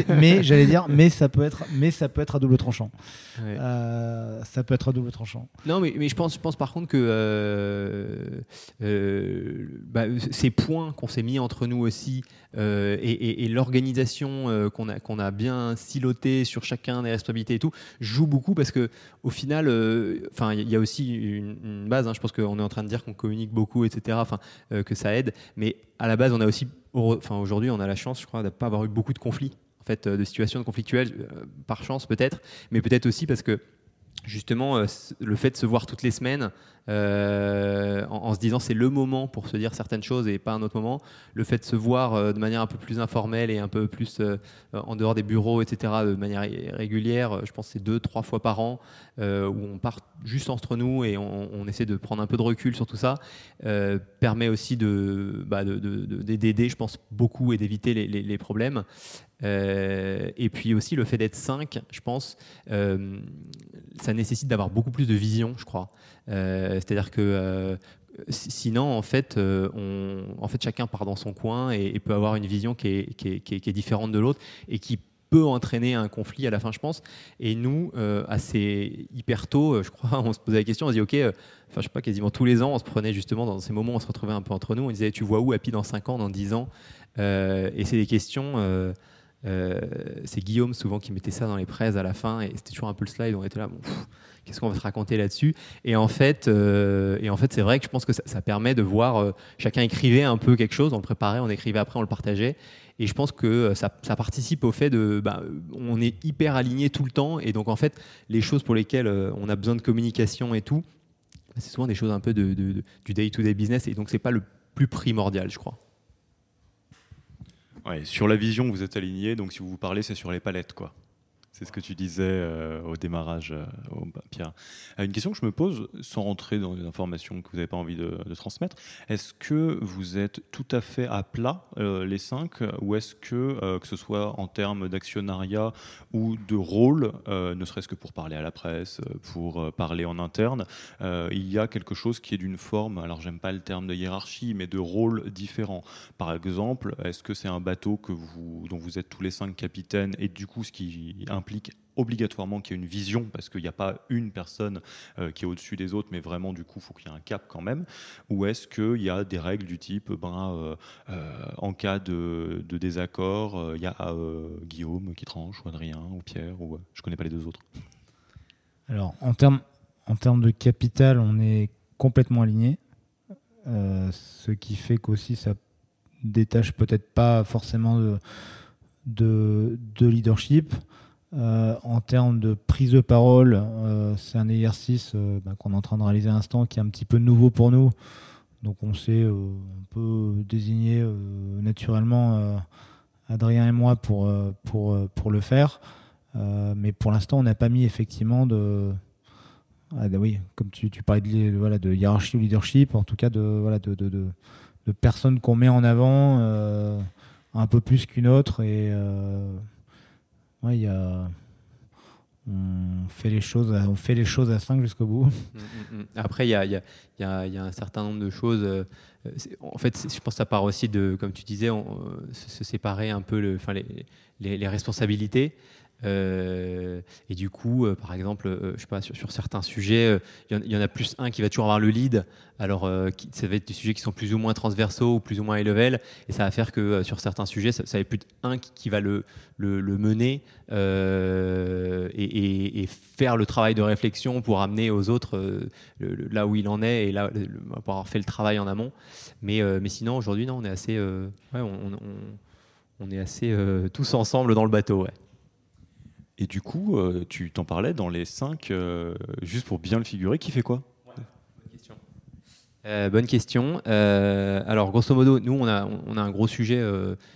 mais, j'allais dire, mais ça peut être, mais ça peut être à double tranchant. Euh, ça peut être à double tranchant. Non, mais, mais je pense, je pense par contre que euh, euh, bah, ces points qu'on s'est mis entre nous aussi et, l'organisation qu'on a, qu'on a bien siloté sur chacun des responsabilités et tout joue beaucoup parce que au final, enfin, il y a aussi une, base. Hein, je pense qu'on est en train de dire qu'on communique beaucoup, etc. Enfin, que ça aide, mais à la base, on a aussi enfin, aujourd'hui, on a la chance, je crois, de ne pas avoir eu beaucoup de conflits, en fait, euh, de situations conflictuelles, euh, par chance peut-être, mais peut-être aussi parce que justement, euh, le fait de se voir toutes les semaines, euh, en, se disant c'est le moment pour se dire certaines choses et pas un autre moment, le fait de se voir euh, de manière un peu plus informelle et un peu plus en dehors des bureaux, etc., de manière régulière, je pense c'est deux, trois fois par an, où on part juste entre nous et on, essaie de prendre un peu de recul sur tout ça, permet aussi de, bah, d'aider, je pense, beaucoup et d'éviter les problèmes. Euh, et puis aussi le fait d'être 5, je pense, euh, ça nécessite d'avoir beaucoup plus de vision, je crois. Euh, c'est-à-dire que sinon, en fait, on, en fait, chacun part dans son coin et, peut avoir une vision qui est, qui est, qui est, différente de l'autre et qui peut entraîner un conflit à la fin, je pense. Et nous, assez hyper tôt, je crois, (laughs) on se posait la question, on se dit, OK, enfin, je sais pas, quasiment tous les ans, on se prenait justement dans ces moments, on se retrouvait un peu entre nous, on disait, tu vois où Happy dans 5 ans, dans 10 ans? Et c'est des questions euh, c'est Guillaume souvent qui mettait ça dans les presses à la fin et c'était toujours un peu le slide. On était là, bon, qu'est-ce qu'on va se raconter là-dessus? Et en fait, euh, en fait, c'est vrai que je pense que ça, permet de voir. Euh, chacun écrivait un peu quelque chose, on le préparait, on écrivait après, on le partageait. Et je pense que ça, participe au fait de, bah, on est hyper aligné tout le temps et donc en fait, les choses pour lesquelles on a besoin de communication et tout, c'est souvent des choses un peu de, du day-to-day -day business et donc c'est pas le plus primordial, je crois sur la vision, vous êtes aligné, donc si vous vous parlez, c'est sur les palettes, quoi. C'est ce que tu disais euh, au démarrage, euh, Pierre. Euh, une question que je me pose, sans rentrer dans des informations que vous n'avez pas envie de, transmettre, est-ce que vous êtes tout à fait à plat, les cinq, ou est-ce que, que ce soit en termes d'actionnariat ou de rôle, ne serait-ce que pour parler à la presse, pour parler en interne, il y a quelque chose qui est d'une forme, alors j'aime pas le terme de hiérarchie, mais de rôle différent? Par exemple, est-ce que c'est un bateau que vous, dont vous êtes tous les cinq capitaines, et du coup, ce qui obligatoirement qu'il y ait une vision, parce qu'il n'y a pas une personne euh, qui est au-dessus des autres, mais vraiment, du coup, il faut qu'il y ait un cap quand même. Ou est-ce qu'il y a des règles du type, ben, euh, euh, en cas de, désaccord, il y a Guillaume qui tranche, ou Adrien, ou Pierre, ou je connais pas les deux autres. Alors, en termes en de capital, on est complètement aligné, ce qui fait qu'aussi ça détache peut-être pas forcément de leadership. Euh, en termes de prise de parole, euh, c'est un exercice euh, bah, qu'on est en train de réaliser à l'instant qui est un petit peu nouveau pour nous. Donc on sait, on peut désigner naturellement Adrien et moi pour, pour, pour le faire. mais pour l'instant, on n'a pas mis effectivement de... Ah, bah oui, comme tu, parlais de, voilà, de hiérarchie ou leadership, en tout cas de, voilà, de, de, de personnes qu'on met en avant un peu plus qu'une autre. Et ouais, y a, on fait les choses, à, on fait les choses à 5 jusqu'au bout. Mm, mm, mm. Après, il y a, y, a, y a, un certain nombre de choses. Euh, en fait, je pense que ça part aussi de, comme tu disais, on, se séparer un peu les, les, responsabilités. Euh, et du coup, euh, par exemple, euh, je sais pas, sur, certains sujets, il y, en a plus un qui va toujours avoir le lead. Alors, ça va être des sujets qui sont plus ou moins transversaux ou plus ou moins high level. Et ça va faire que sur certains sujets, ça, va être plus un qui, va le, mener et, faire le travail de réflexion pour amener aux autres là où il en est et là pour avoir fait le travail en amont. Mais, sinon, aujourd'hui, non, on est assez, on, est assez tous ensemble dans le bateau. Et du coup, euh, tu t'en parlais dans les 5, euh, juste pour bien le figurer, qui fait quoi? Bonne question. Euh, bonne question. alors, grosso modo, nous, on a, on a un gros sujet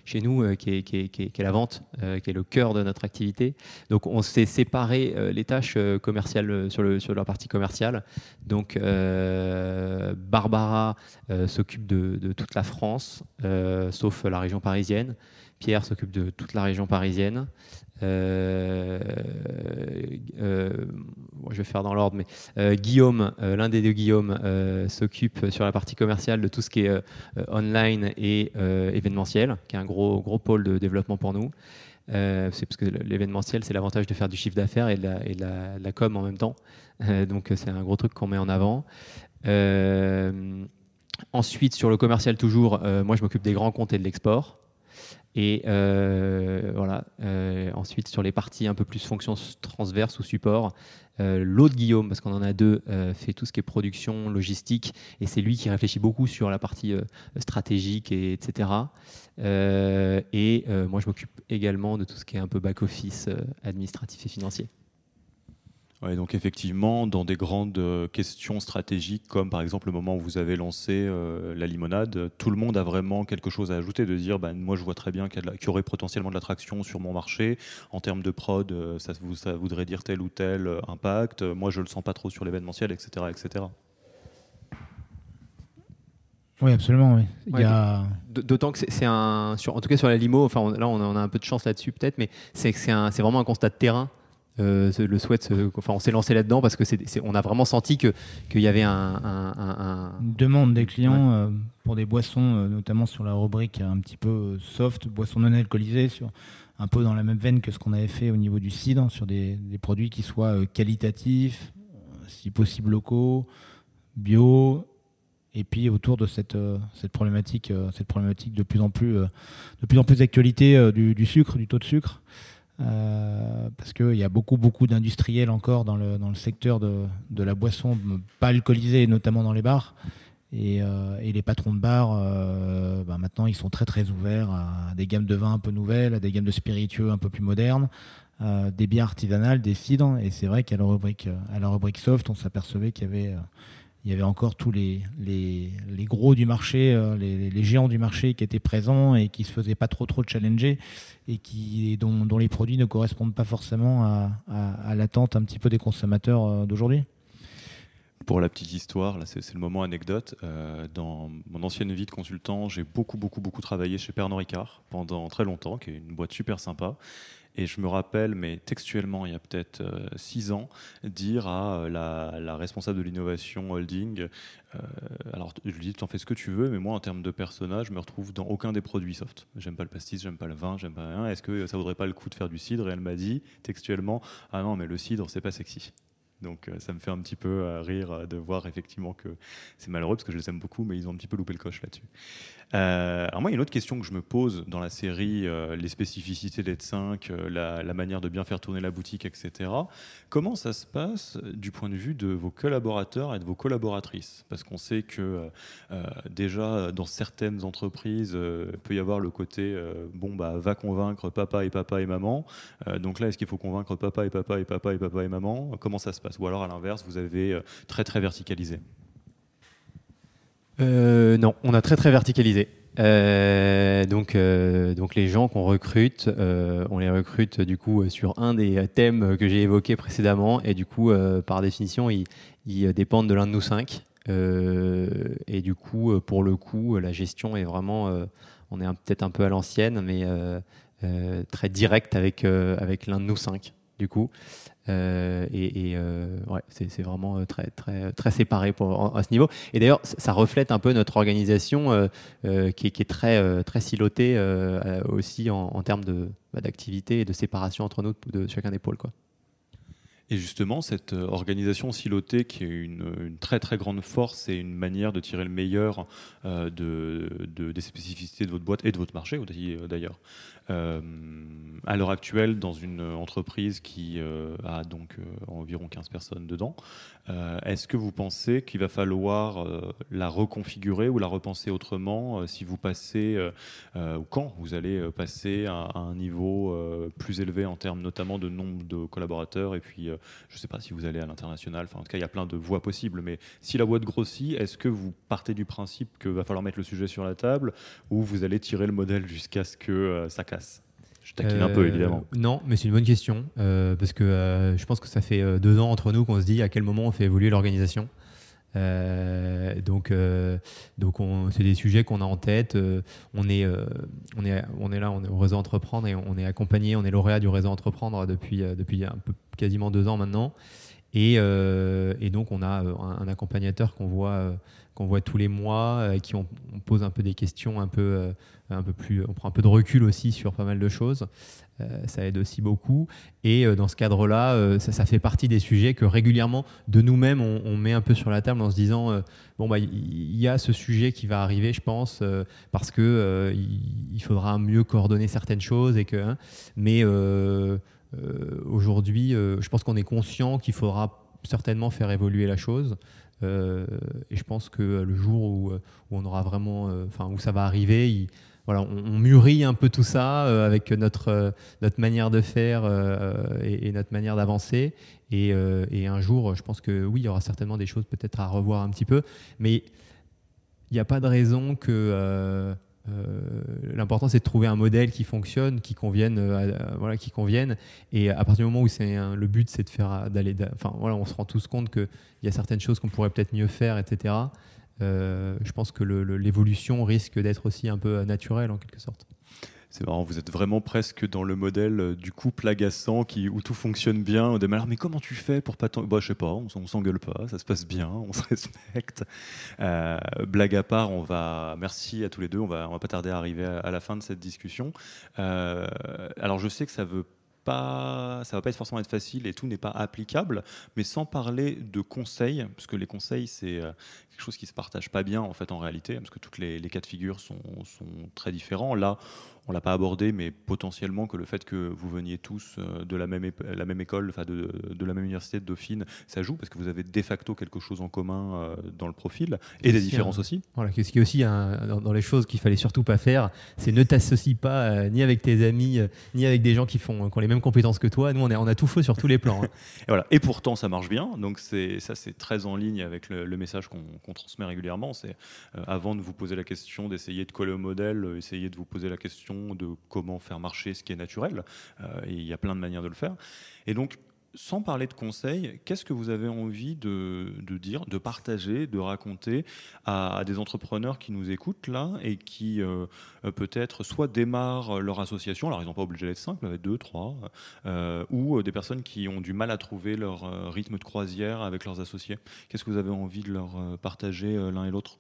chez nous qui est, qui, est, qui, est, la vente, qui est le cœur de notre activité. Donc, on s'est séparé les tâches commerciales sur, le, sur la partie commerciale. Donc, Barbara s'occupe de, de, toute la France, sauf la région parisienne. Pierre s'occupe de toute la région parisienne. Euh, euh, je vais faire dans l'ordre, mais euh, Guillaume, l'un des deux Guillaume, s'occupe sur la partie commerciale de tout ce qui est online et événementiel, qui est un gros, pôle de développement pour nous. c'est parce que l'événementiel, c'est l'avantage de faire du chiffre d'affaires et, de la, com en même temps. donc c'est un gros truc qu'on met en avant. ensuite, sur le commercial toujours, moi je m'occupe des grands comptes et de l'export. Et euh, voilà. Euh, ensuite, sur les parties un peu plus fonctions transverses ou support, euh, l'autre Guillaume, parce qu'on en a deux, fait tout ce qui est production, logistique, et c'est lui qui réfléchit beaucoup sur la partie stratégique, et, etc. et moi, je m'occupe également de tout ce qui est un peu back-office administratif et financier. Ouais, donc effectivement, dans des grandes euh, questions stratégiques, comme par exemple le moment où vous avez lancé euh, la limonade, tout le monde a vraiment quelque chose à ajouter, de dire, bah, moi je vois très bien qu'il y, aurait potentiellement de l'attraction sur mon marché, en termes de prod, euh, ça, ça, voudrait dire tel ou tel impact, moi je le sens pas trop sur l'événementiel, etc., etc. Oui, absolument. Oui. A... D'autant que c'est un, sur, en tout cas sur la limo, enfin là on a un peu de chance là-dessus peut-être, mais c'est c'est vraiment un constat de terrain euh, le souhaite, enfin, on s'est lancé là-dedans parce que c'est, on a vraiment senti que qu'il y avait un, une demande des clients euh, pour des boissons, euh, notamment sur la rubrique un petit peu soft, boissons non alcoolisées, sur un peu dans la même veine que ce qu'on avait fait au niveau du cidre, sur des, des produits qui soient qualitatifs, si possible locaux, bio, et puis autour de cette, cette problématique, cette problématique de plus en plus, de plus en plus d'actualité du, du, sucre, du taux de sucre. Euh, parce qu'il y a beaucoup, beaucoup d'industriels encore dans le, dans le secteur de, de, la boisson pas alcoolisée, notamment dans les bars. Et, euh, et les patrons de bars, euh, bah maintenant, ils sont très, très ouverts à des gammes de vins un peu nouvelles, à des gammes de spiritueux un peu plus modernes, des bières artisanales, des cidres. Et c'est vrai qu'à la la rubrique soft, on s'apercevait qu'il y avait il y avait encore tous les, les, les gros du marché, euh, les, les, géants du marché qui étaient présents et qui se faisaient pas trop trop challenger et qui, dont, dont les produits ne correspondent pas forcément à, à, l'attente un petit peu des consommateurs euh, d'aujourd'hui. Pour la petite histoire, là c'est le moment anecdote. Euh, dans mon ancienne vie de consultant, j'ai beaucoup beaucoup beaucoup travaillé chez Pernod Ricard pendant très longtemps, qui est une boîte super sympa. Et je me rappelle, mais textuellement, il y a peut-être euh, six ans, dire à euh, la, responsable de l'innovation holding, euh, alors je lui dis, t'en fais ce que tu veux, mais moi, en termes de personnage, je me retrouve dans aucun des produits soft. J'aime pas le pastis, j'aime pas le vin, j'aime pas rien. Est-ce que ça vaudrait pas le coup de faire du cidre? Et elle m'a dit textuellement, ah non, mais le cidre, c'est pas sexy. Donc ça me fait un petit peu rire de voir effectivement que c'est malheureux parce que je les aime beaucoup, mais ils ont un petit peu loupé le coche là-dessus. Euh, alors moi, il y a une autre question que je me pose dans la série, euh, les spécificités d'être 5, euh, la, manière de bien faire tourner la boutique, etc. Comment ça se passe du point de vue de vos collaborateurs et de vos collaboratrices? Parce qu'on sait que déjà, dans certaines entreprises, il peut y avoir le côté, bon, bah, va convaincre papa et papa et maman. donc là, est-ce qu'il faut convaincre papa et papa et papa et papa et maman? Comment ça se passe? Ou alors, à l'inverse, vous avez très, très verticalisé? Non, on a très très verticalisé. Euh, donc, euh, donc les gens qu'on recrute, on les recrute du coup sur un des thèmes que j'ai évoqués précédemment et du coup par définition ils, dépendent de l'un de nous cinq et du coup pour le coup la gestion est vraiment, on est peut-être un peu à l'ancienne mais très direct avec, avec l'un de nous cinq. Du coup. et, ouais, c'est vraiment très, très, très séparé pour, à ce niveau. Et d'ailleurs, ça reflète un peu notre organisation qui, est très, très silotée aussi en, en termes bah, d'activité et de séparation entre nous de chacun des pôles. Quoi. Et justement, cette euh, organisation silotée, qui est une, très très grande force et une manière de tirer le meilleur euh, de, des spécificités de votre boîte et de votre marché euh, d'ailleurs. à l'heure actuelle, dans une entreprise qui a donc environ 15 personnes dedans, est-ce que vous pensez qu'il va falloir la reconfigurer ou la repenser autrement si vous passez, ou quand vous allez passer à, à un niveau plus élevé en termes notamment de nombre de collaborateurs et puis je ne sais pas si vous allez à l'international. Enfin, en tout cas, il y a plein de voies possibles. Mais si la boîte grossit, est-ce que vous partez du principe qu'il va falloir mettre le sujet sur la table ou vous allez tirer le modèle jusqu'à ce que euh, ça casse? Je taquine un peu, euh, évidemment. Non, mais c'est une bonne question, euh, parce que je pense que ça fait deux ans entre nous qu'on se dit à quel moment on fait évoluer l'organisation. Euh, donc, euh, donc c'est des sujets qu'on a en tête. Euh, on, est, on, est, on est là, on est au réseau Entreprendre et on est accompagné, on est lauréat du réseau Entreprendre depuis, depuis un peu, quasiment deux ans maintenant. Et, et donc, on a un, accompagnateur qu'on voit, qu'on voit tous les mois, qui on, pose un peu des questions, un peu, un peu plus, on prend un peu de recul aussi sur pas mal de choses. Euh, ça aide aussi beaucoup. Et euh, dans ce cadre-là, euh, ça, fait partie des sujets que régulièrement, de nous-mêmes, on, met un peu sur la table en se disant bon, bah, il y, a ce sujet qui va arriver, je pense, parce que il, faudra mieux coordonner certaines choses. Et que, hein, mais aujourd'hui, je pense qu'on est conscient qu'il faudra certainement faire évoluer la chose. et je pense que le jour où, on aura vraiment, enfin, où ça va arriver, voilà, on, mûrit un peu tout ça euh, avec notre, euh, notre manière de faire euh, et, notre manière d'avancer. Et, un jour, je pense que oui, il y aura certainement des choses peut-être à revoir un petit peu, mais il n'y a pas de raison que l'important c'est de trouver un modèle qui fonctionne, qui convienne, voilà, qui convienne. Et à partir du moment où c'est le but, c'est de faire d'aller, enfin voilà, on se rend tous compte qu'il y a certaines choses qu'on pourrait peut-être mieux faire, etc. Euh, je pense que l'évolution risque d'être aussi un peu naturelle en quelque sorte. C'est marrant, vous êtes vraiment presque dans le modèle euh, du couple agaçant où tout fonctionne bien. On dit, mais comment tu fais pour pas bah, Je sais pas, on, s'engueule pas, ça se passe bien, on se (laughs) respecte. Euh, blague à part, on va, merci à tous les deux, on va, va pas tarder à arriver à, la fin de cette discussion. alors je sais que ça veut pas, ça va pas être forcément être facile et tout n'est pas applicable, mais sans parler de conseils, parce que les conseils c'est quelque chose qui se partage pas bien en fait en réalité, parce que toutes les, les cas de figure sont, sont, très différents. Là, on l'a pas abordé, mais potentiellement que le fait que vous veniez tous euh, de la même, la même école, enfin de, de, la même université de Dauphine, ça joue parce que vous avez de facto quelque chose en commun euh, dans le profil et des différences aussi. Voilà, ce qui est aussi dans, les choses qu'il fallait surtout pas faire, c'est ne t'associe pas euh, ni avec tes amis, ni avec des gens qui, font, qui ont les mêmes compétences que toi. Nous, on, est, on a tout faux sur tous les plans. Hein. (laughs) et, voilà. et pourtant, ça marche bien. Donc ça, c'est très en ligne avec le, message qu'on transmet régulièrement. C'est avant de vous poser la question, d'essayer de coller au modèle, essayer de vous poser la question de comment faire marcher ce qui est naturel. Euh, il y a plein de manières de le faire. Et donc, sans parler de conseils, qu'est-ce que vous avez envie de, dire, de partager, de raconter à, des entrepreneurs qui nous écoutent là et qui euh, peut-être soit démarrent leur association, alors ils n'ont pas obligé d'être cinq, mais deux, trois, euh, ou des personnes qui ont du mal à trouver leur rythme de croisière avec leurs associés. Qu'est-ce que vous avez envie de leur partager l'un et l'autre?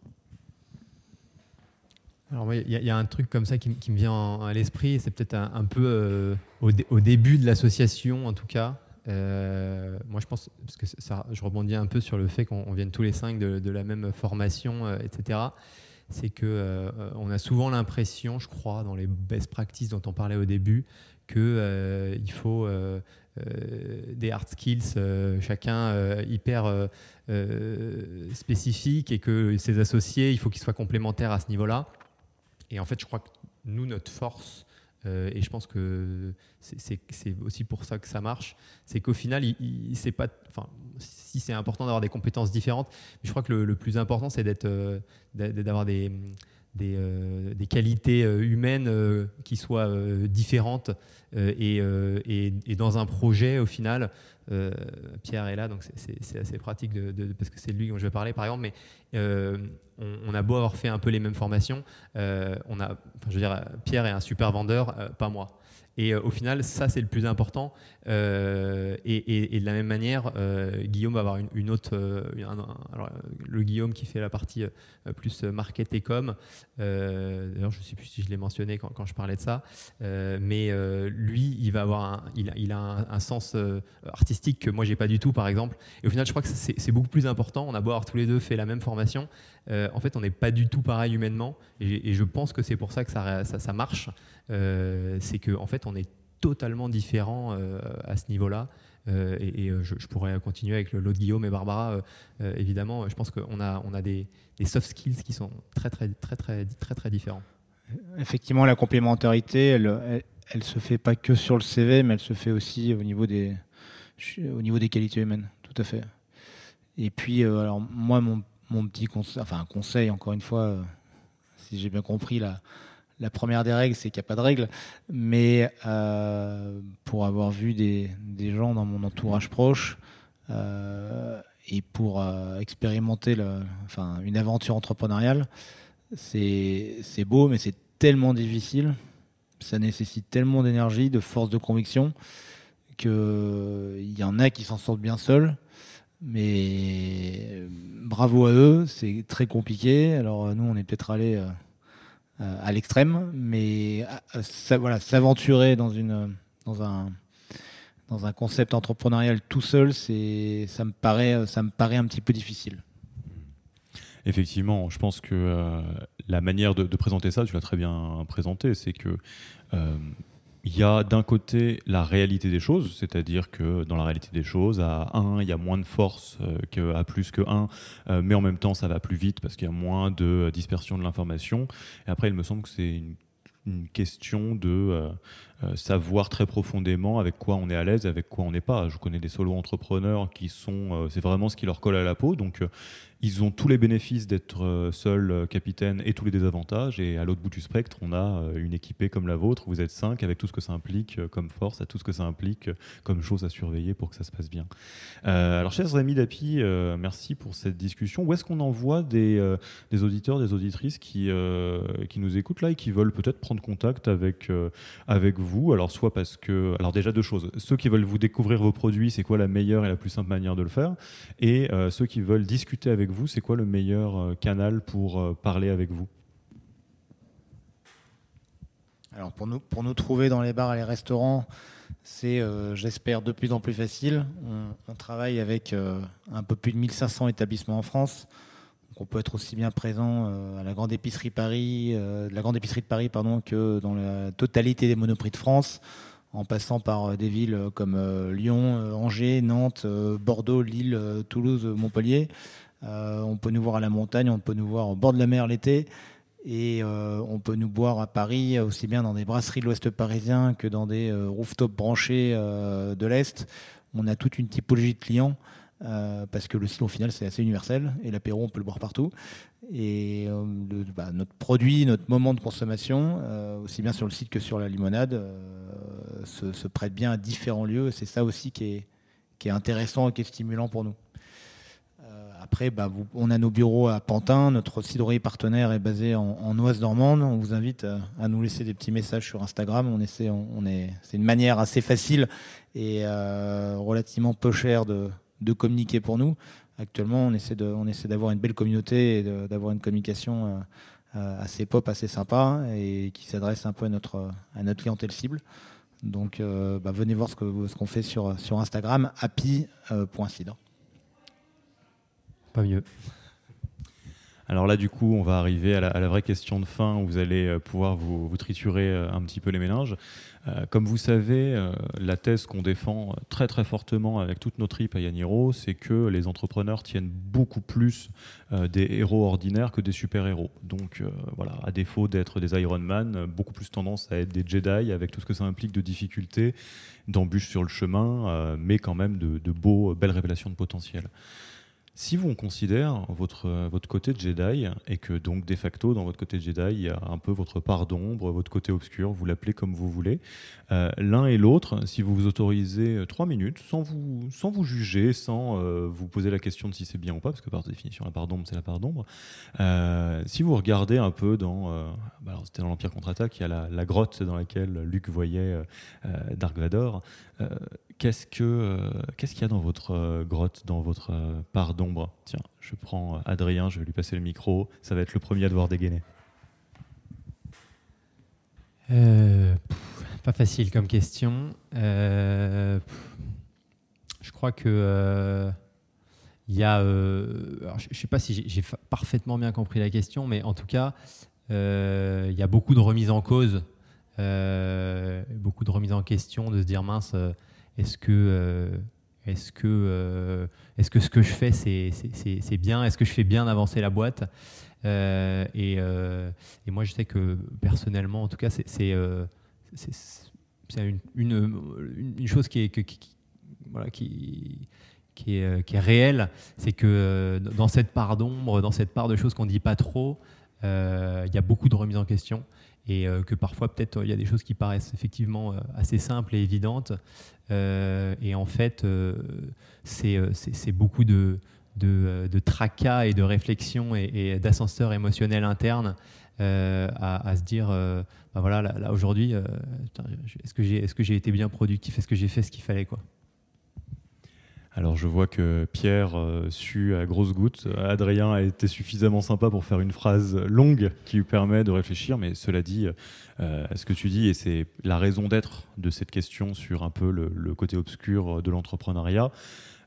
Alors il y, a un truc comme ça qui, me vient à l'esprit, c'est peut-être un, peu euh, au, début de l'association en tout cas. Euh, moi je pense, parce que ça, je rebondis un peu sur le fait qu'on vienne tous les cinq de, la même formation, euh, etc. C'est que on a souvent l'impression, je crois, dans les best practices dont on parlait au début, qu'il faut des hard skills, chacun hyper spécifique, et que ses associés, il faut qu'ils soient complémentaires à ce niveau-là. Et en fait, je crois que nous, notre force, euh, et je pense que c'est aussi pour ça que ça marche, c'est qu'au final, pas, enfin, si c'est important d'avoir des compétences différentes, je crois que le, plus important, c'est d'être, euh, d'avoir des, des, euh, des, qualités humaines qui soient différentes et, dans un projet, au final, euh, Pierre est là, donc c'est assez pratique de, parce que c'est lui dont je vais parler, par exemple. Mais euh, on, a beau avoir fait un peu les mêmes formations, euh, on a, je veux dire, Pierre est un super vendeur, pas moi. Et au final, ça, c'est le plus important. Et, de la même manière, Guillaume va avoir une, autre. le Guillaume qui fait la partie plus market et com. D'ailleurs, je ne sais plus si je l'ai mentionné quand, je parlais de ça. mais lui, il va avoir il, a un, sens artistique que moi, j'ai pas du tout, par exemple. Et au final, je crois que c'est beaucoup plus important. On a beau avoir tous les deux fait la même formation. en fait, on n'est pas du tout pareil humainement. Et, je pense que c'est pour ça que ça, marche. C'est qu'en en fait, on est totalement différents à ce niveau-là. et, je, pourrais continuer avec l'autre Guillaume et Barbara. évidemment, je pense qu'on a, on a des, soft skills qui sont très, très, très, très, très, très différents. Effectivement, la complémentarité, elle, elle, se fait pas que sur le CV, mais elle se fait aussi au niveau des, au niveau des qualités humaines. Tout à fait. Et puis, euh, alors moi, mon, petit conseil, enfin conseil, encore une fois, euh, si j'ai bien compris, la, la première des règles, c'est qu'il n'y a pas de règles. Mais euh, pour avoir vu des, gens dans mon entourage proche et pour expérimenter le, enfin, une aventure entrepreneuriale, c'est beau, mais c'est tellement difficile. Ça nécessite tellement d'énergie, de force de conviction, qu'il y en a qui s'en sortent bien seuls. Mais bravo à eux, c'est très compliqué. Alors nous, on est peut-être allé euh, à l'extrême, mais euh, voilà, s'aventurer dans une dans un dans un concept entrepreneurial tout seul, ça me paraît ça me paraît un petit peu difficile. Effectivement, je pense que euh, la manière de, présenter ça, tu l'as très bien présenté, c'est que il y a d'un côté la réalité des choses, c'est-à-dire que dans la réalité des choses, à 1, il y a moins de force euh, qu'à plus que 1, euh, mais en même temps, ça va plus vite parce qu'il y a moins de dispersion de l'information. Et après, il me semble que c'est une, question de euh, savoir très profondément avec quoi on est à l'aise, avec quoi on n'est pas. Je connais des solo-entrepreneurs qui sont, c'est vraiment ce qui leur colle à la peau, donc ils ont tous les bénéfices d'être euh, seul euh, capitaine et tous les désavantages. Et à l'autre bout du spectre, on a euh, une équipée comme la vôtre. Vous êtes cinq avec tout ce que ça implique comme force, à tout ce que ça implique comme chose à surveiller pour que ça se passe bien. alors, chers amis d'API, merci pour cette discussion. Où est-ce qu'on envoie des, des, auditeurs, des auditrices qui, qui nous écoutent là et qui veulent peut-être prendre contact avec, avec vous? Alors, soit parce que. Alors, déjà, deux choses. Ceux qui veulent vous découvrir vos produits, c'est quoi la meilleure et la plus simple manière de le faire? Et ceux qui veulent discuter avec vous, c'est quoi le meilleur euh, canal pour euh, parler avec vous? Alors pour nous, pour nous trouver dans les bars et les restaurants, c'est, euh, j'espère, de plus en plus facile. On, travaille avec un peu plus de 1500 établissements en France. On peut être aussi bien présent à la grande épicerie Paris, la grande épicerie de Paris, pardon, que dans la totalité des monoprix de France, en passant par des villes comme Lyon, Angers, Nantes, Bordeaux, Lille, Toulouse, Montpellier. Euh, on peut nous voir à la montagne, on peut nous voir au bord de la mer l'été. Et euh, on peut nous boire à Paris, aussi bien dans des brasseries de l'ouest parisien que dans des euh, rooftops branchés de l'est. On a toute une typologie de clients. parce que le style au final c'est assez universel et l'apéro on peut le boire partout et bah, notre produit, notre moment de consommation, aussi bien sur le site que sur la limonade, se, prête bien à différents lieux. C'est ça aussi qui est, qui est intéressant et qui est stimulant pour nous. Après, bah, on a nos bureaux à Pantin. Notre cidrerie partenaire est basé en, en Oise normande. On vous invite à, nous laisser des petits messages sur Instagram. On essaie, on, est, c'est une manière assez facile et euh, relativement peu chère de, communiquer pour nous. Actuellement, on essaie, de, on essaie d'avoir une belle communauté et d'avoir une communication euh, euh, assez pop, assez sympa et qui s'adresse un peu à notre, à notre clientèle cible. Donc, bah, venez voir ce, que, ce qu'on fait sur, sur Instagram, happy.cidre mieux. Alors là, du coup, on va arriver à la, vraie question de fin où vous allez euh, pouvoir vous, triturer euh, un petit peu les méninges. Euh, comme vous savez, la thèse qu'on défend très très fortement avec toute notre tripes à Yaniro, c'est que les entrepreneurs tiennent beaucoup plus des héros ordinaires que des super-héros. Donc voilà, à défaut d'être des Iron Man, beaucoup plus tendance à être des Jedi avec tout ce que ça implique de difficultés, d'embûches sur le chemin, mais quand même de, de beaux, belles révélations de potentiel. Si vous on considère votre, votre côté Jedi et que donc de facto dans votre côté Jedi il y a un peu votre part d'ombre, votre côté obscur, vous l'appelez comme vous voulez, euh, l'un et l'autre, si vous vous autorisez trois minutes sans vous, sans vous juger, sans euh, vous poser la question de si c'est bien ou pas, parce que par définition la part d'ombre c'est la part d'ombre, euh, si vous regardez un peu dans, bah c'était dans l'Empire contre-attaque, il y a la, la, grotte dans laquelle Luke voyait Dark Vador. Qu'est-ce que euh, qu'est-ce qu'il y a dans votre euh, grotte, dans votre euh, part d'ombre? Tiens, je prends Adrien, je vais lui passer le micro. Ça va être le premier à devoir dégainer. pas facile comme question. je crois que il y a. je ne sais pas si j'ai parfaitement bien compris la question, mais en tout cas, il y a beaucoup de remises en cause, beaucoup de remises en question, de se dire mince est-ce que, euh, est-ce que, euh, est-ce que ce que je fais, c'est bien? Est-ce que je fais bien avancer la boîte? Euh, et, moi, je sais que personnellement, en tout cas, c'est une, une, une, chose qui est, qui, voilà, qui, qui est, qui est, réelle, c'est que dans cette part d'ombre, dans cette part de choses qu'on ne dit pas trop, il y a beaucoup de remises en question et que parfois peut-être il y a des choses qui paraissent effectivement assez simples et évidentes, euh, et en fait, euh, euh, c'est beaucoup de, de, tracas et de réflexions et, d'ascenseurs émotionnels internes à, se dire bah voilà, là, aujourd'hui, est-ce que j'ai été bien productif? Est-ce que j'ai fait ce qu'il fallait quoi? Alors je vois que Pierre euh, sue à grosses gouttes. Adrien a été suffisamment sympa pour faire une phrase longue qui lui permet de réfléchir, mais cela dit, euh, ce que tu dis, et c'est la raison d'être de cette question sur un peu le, côté obscur de l'entrepreneuriat,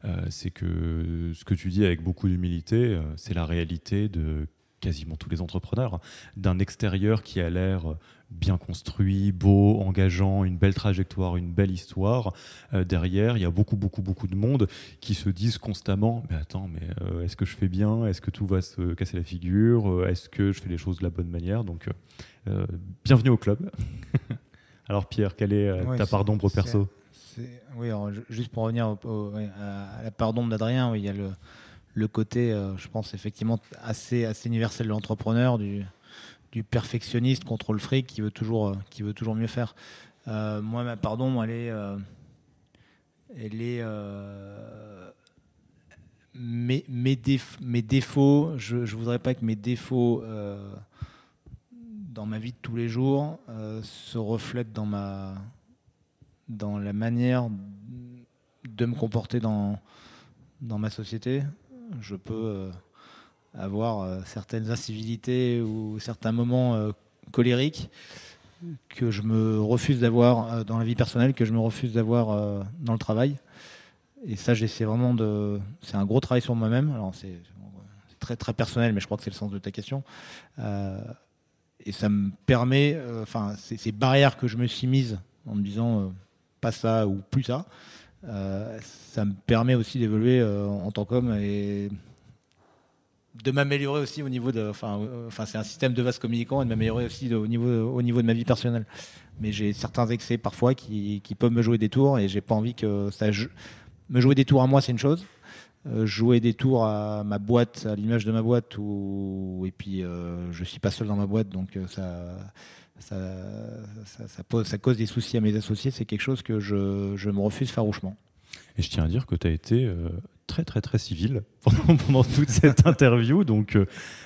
euh, c'est que ce que tu dis avec beaucoup d'humilité, c'est la réalité de quasiment tous les entrepreneurs, d'un extérieur qui a l'air bien construit, beau, engageant, une belle trajectoire, une belle histoire. Euh, derrière, il y a beaucoup, beaucoup, beaucoup de monde qui se disent constamment Mais attends, mais euh, est-ce que je fais bien? Est-ce que tout va se casser la figure? Euh, Est-ce que je fais les choses de la bonne manière? Donc, bienvenue au club. (laughs) alors, Pierre, quelle est ta part d'ombre perso? Oui, juste pour revenir à la part d'ombre d'Adrien, il y a le, le côté, je pense, effectivement, assez, assez universel de l'entrepreneur, du du perfectionniste contre le fric qui veut toujours, euh, qui veut toujours mieux faire. Euh, moi, ma pardon, elle est, euh, elle est mes, mes, défauts. Je, ne voudrais pas que mes défauts dans ma vie de tous les jours se reflètent dans ma, dans la manière de me comporter dans, dans ma société. Je peux avoir euh, certaines incivilités ou certains moments euh, colériques que je me refuse d'avoir euh, dans la vie personnelle, que je me refuse d'avoir dans le travail. Et ça, j'essaie vraiment de. C'est un gros travail sur moi-même. Alors, c'est très très personnel, mais je crois que c'est le sens de ta question. et ça me permet, enfin, ces barrières que je me suis mise en me disant pas ça ou plus ça, ça me permet aussi d'évoluer en tant qu'homme et de m'améliorer aussi au niveau de. Enfin, euh, c'est un système de vase communicant et de m'améliorer aussi au, niveau, au niveau de ma vie personnelle. Mais j'ai certains excès parfois qui, qui, peuvent me jouer des tours et j'ai pas envie que ça. Me jouer des tours à moi, c'est une chose. Euh, jouer des tours à ma boîte, à l'image de ma boîte, ou, et puis euh, je suis pas seul dans ma boîte, donc ça, ça, ça, pose, ça cause des soucis à mes associés. C'est quelque chose que je, je, me refuse farouchement. Et je tiens à dire que tu as été très très très civil (laughs) pendant, toute cette interview, donc euh,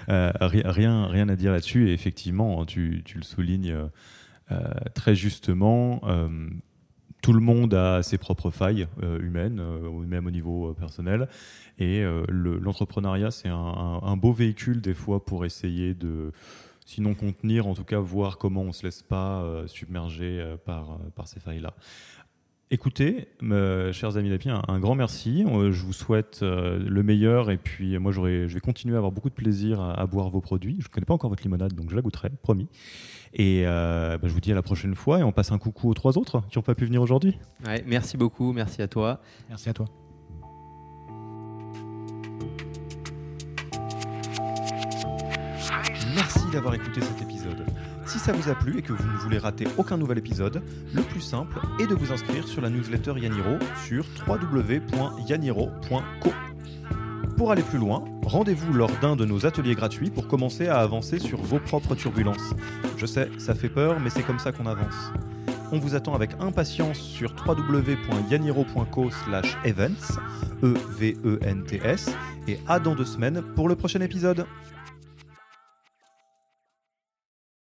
euh, rien, rien à dire là-dessus. Et effectivement, tu, tu le soulignes euh, très justement. tout le monde a ses propres failles humaines, même au niveau personnel. Et l'entrepreneuriat, c'est un, beau véhicule des fois pour essayer de, sinon contenir, en tout cas voir comment on ne se laisse pas submerger par, par ces failles-là. Écoutez, chers amis d'Api, un, grand merci. Euh, je vous souhaite euh, le meilleur et puis moi je vais continuer à avoir beaucoup de plaisir à, boire vos produits. Je ne connais pas encore votre limonade donc je la goûterai, promis. Et euh, bah, je vous dis à la prochaine fois et on passe un coucou aux trois autres qui n'ont pas pu venir aujourd'hui. merci beaucoup, merci à toi. Merci à toi. Merci d'avoir écouté cet épisode. Si ça vous a plu et que vous ne voulez rater aucun nouvel épisode, le plus simple est de vous inscrire sur la newsletter Yaniro sur www.yaniro.co. Pour aller plus loin, rendez-vous lors d'un de nos ateliers gratuits pour commencer à avancer sur vos propres turbulences. Je sais, ça fait peur, mais c'est comme ça qu'on avance. On vous attend avec impatience sur www.yaniro.co events, E-V-E-N-T-S, et à dans deux semaines pour le prochain épisode.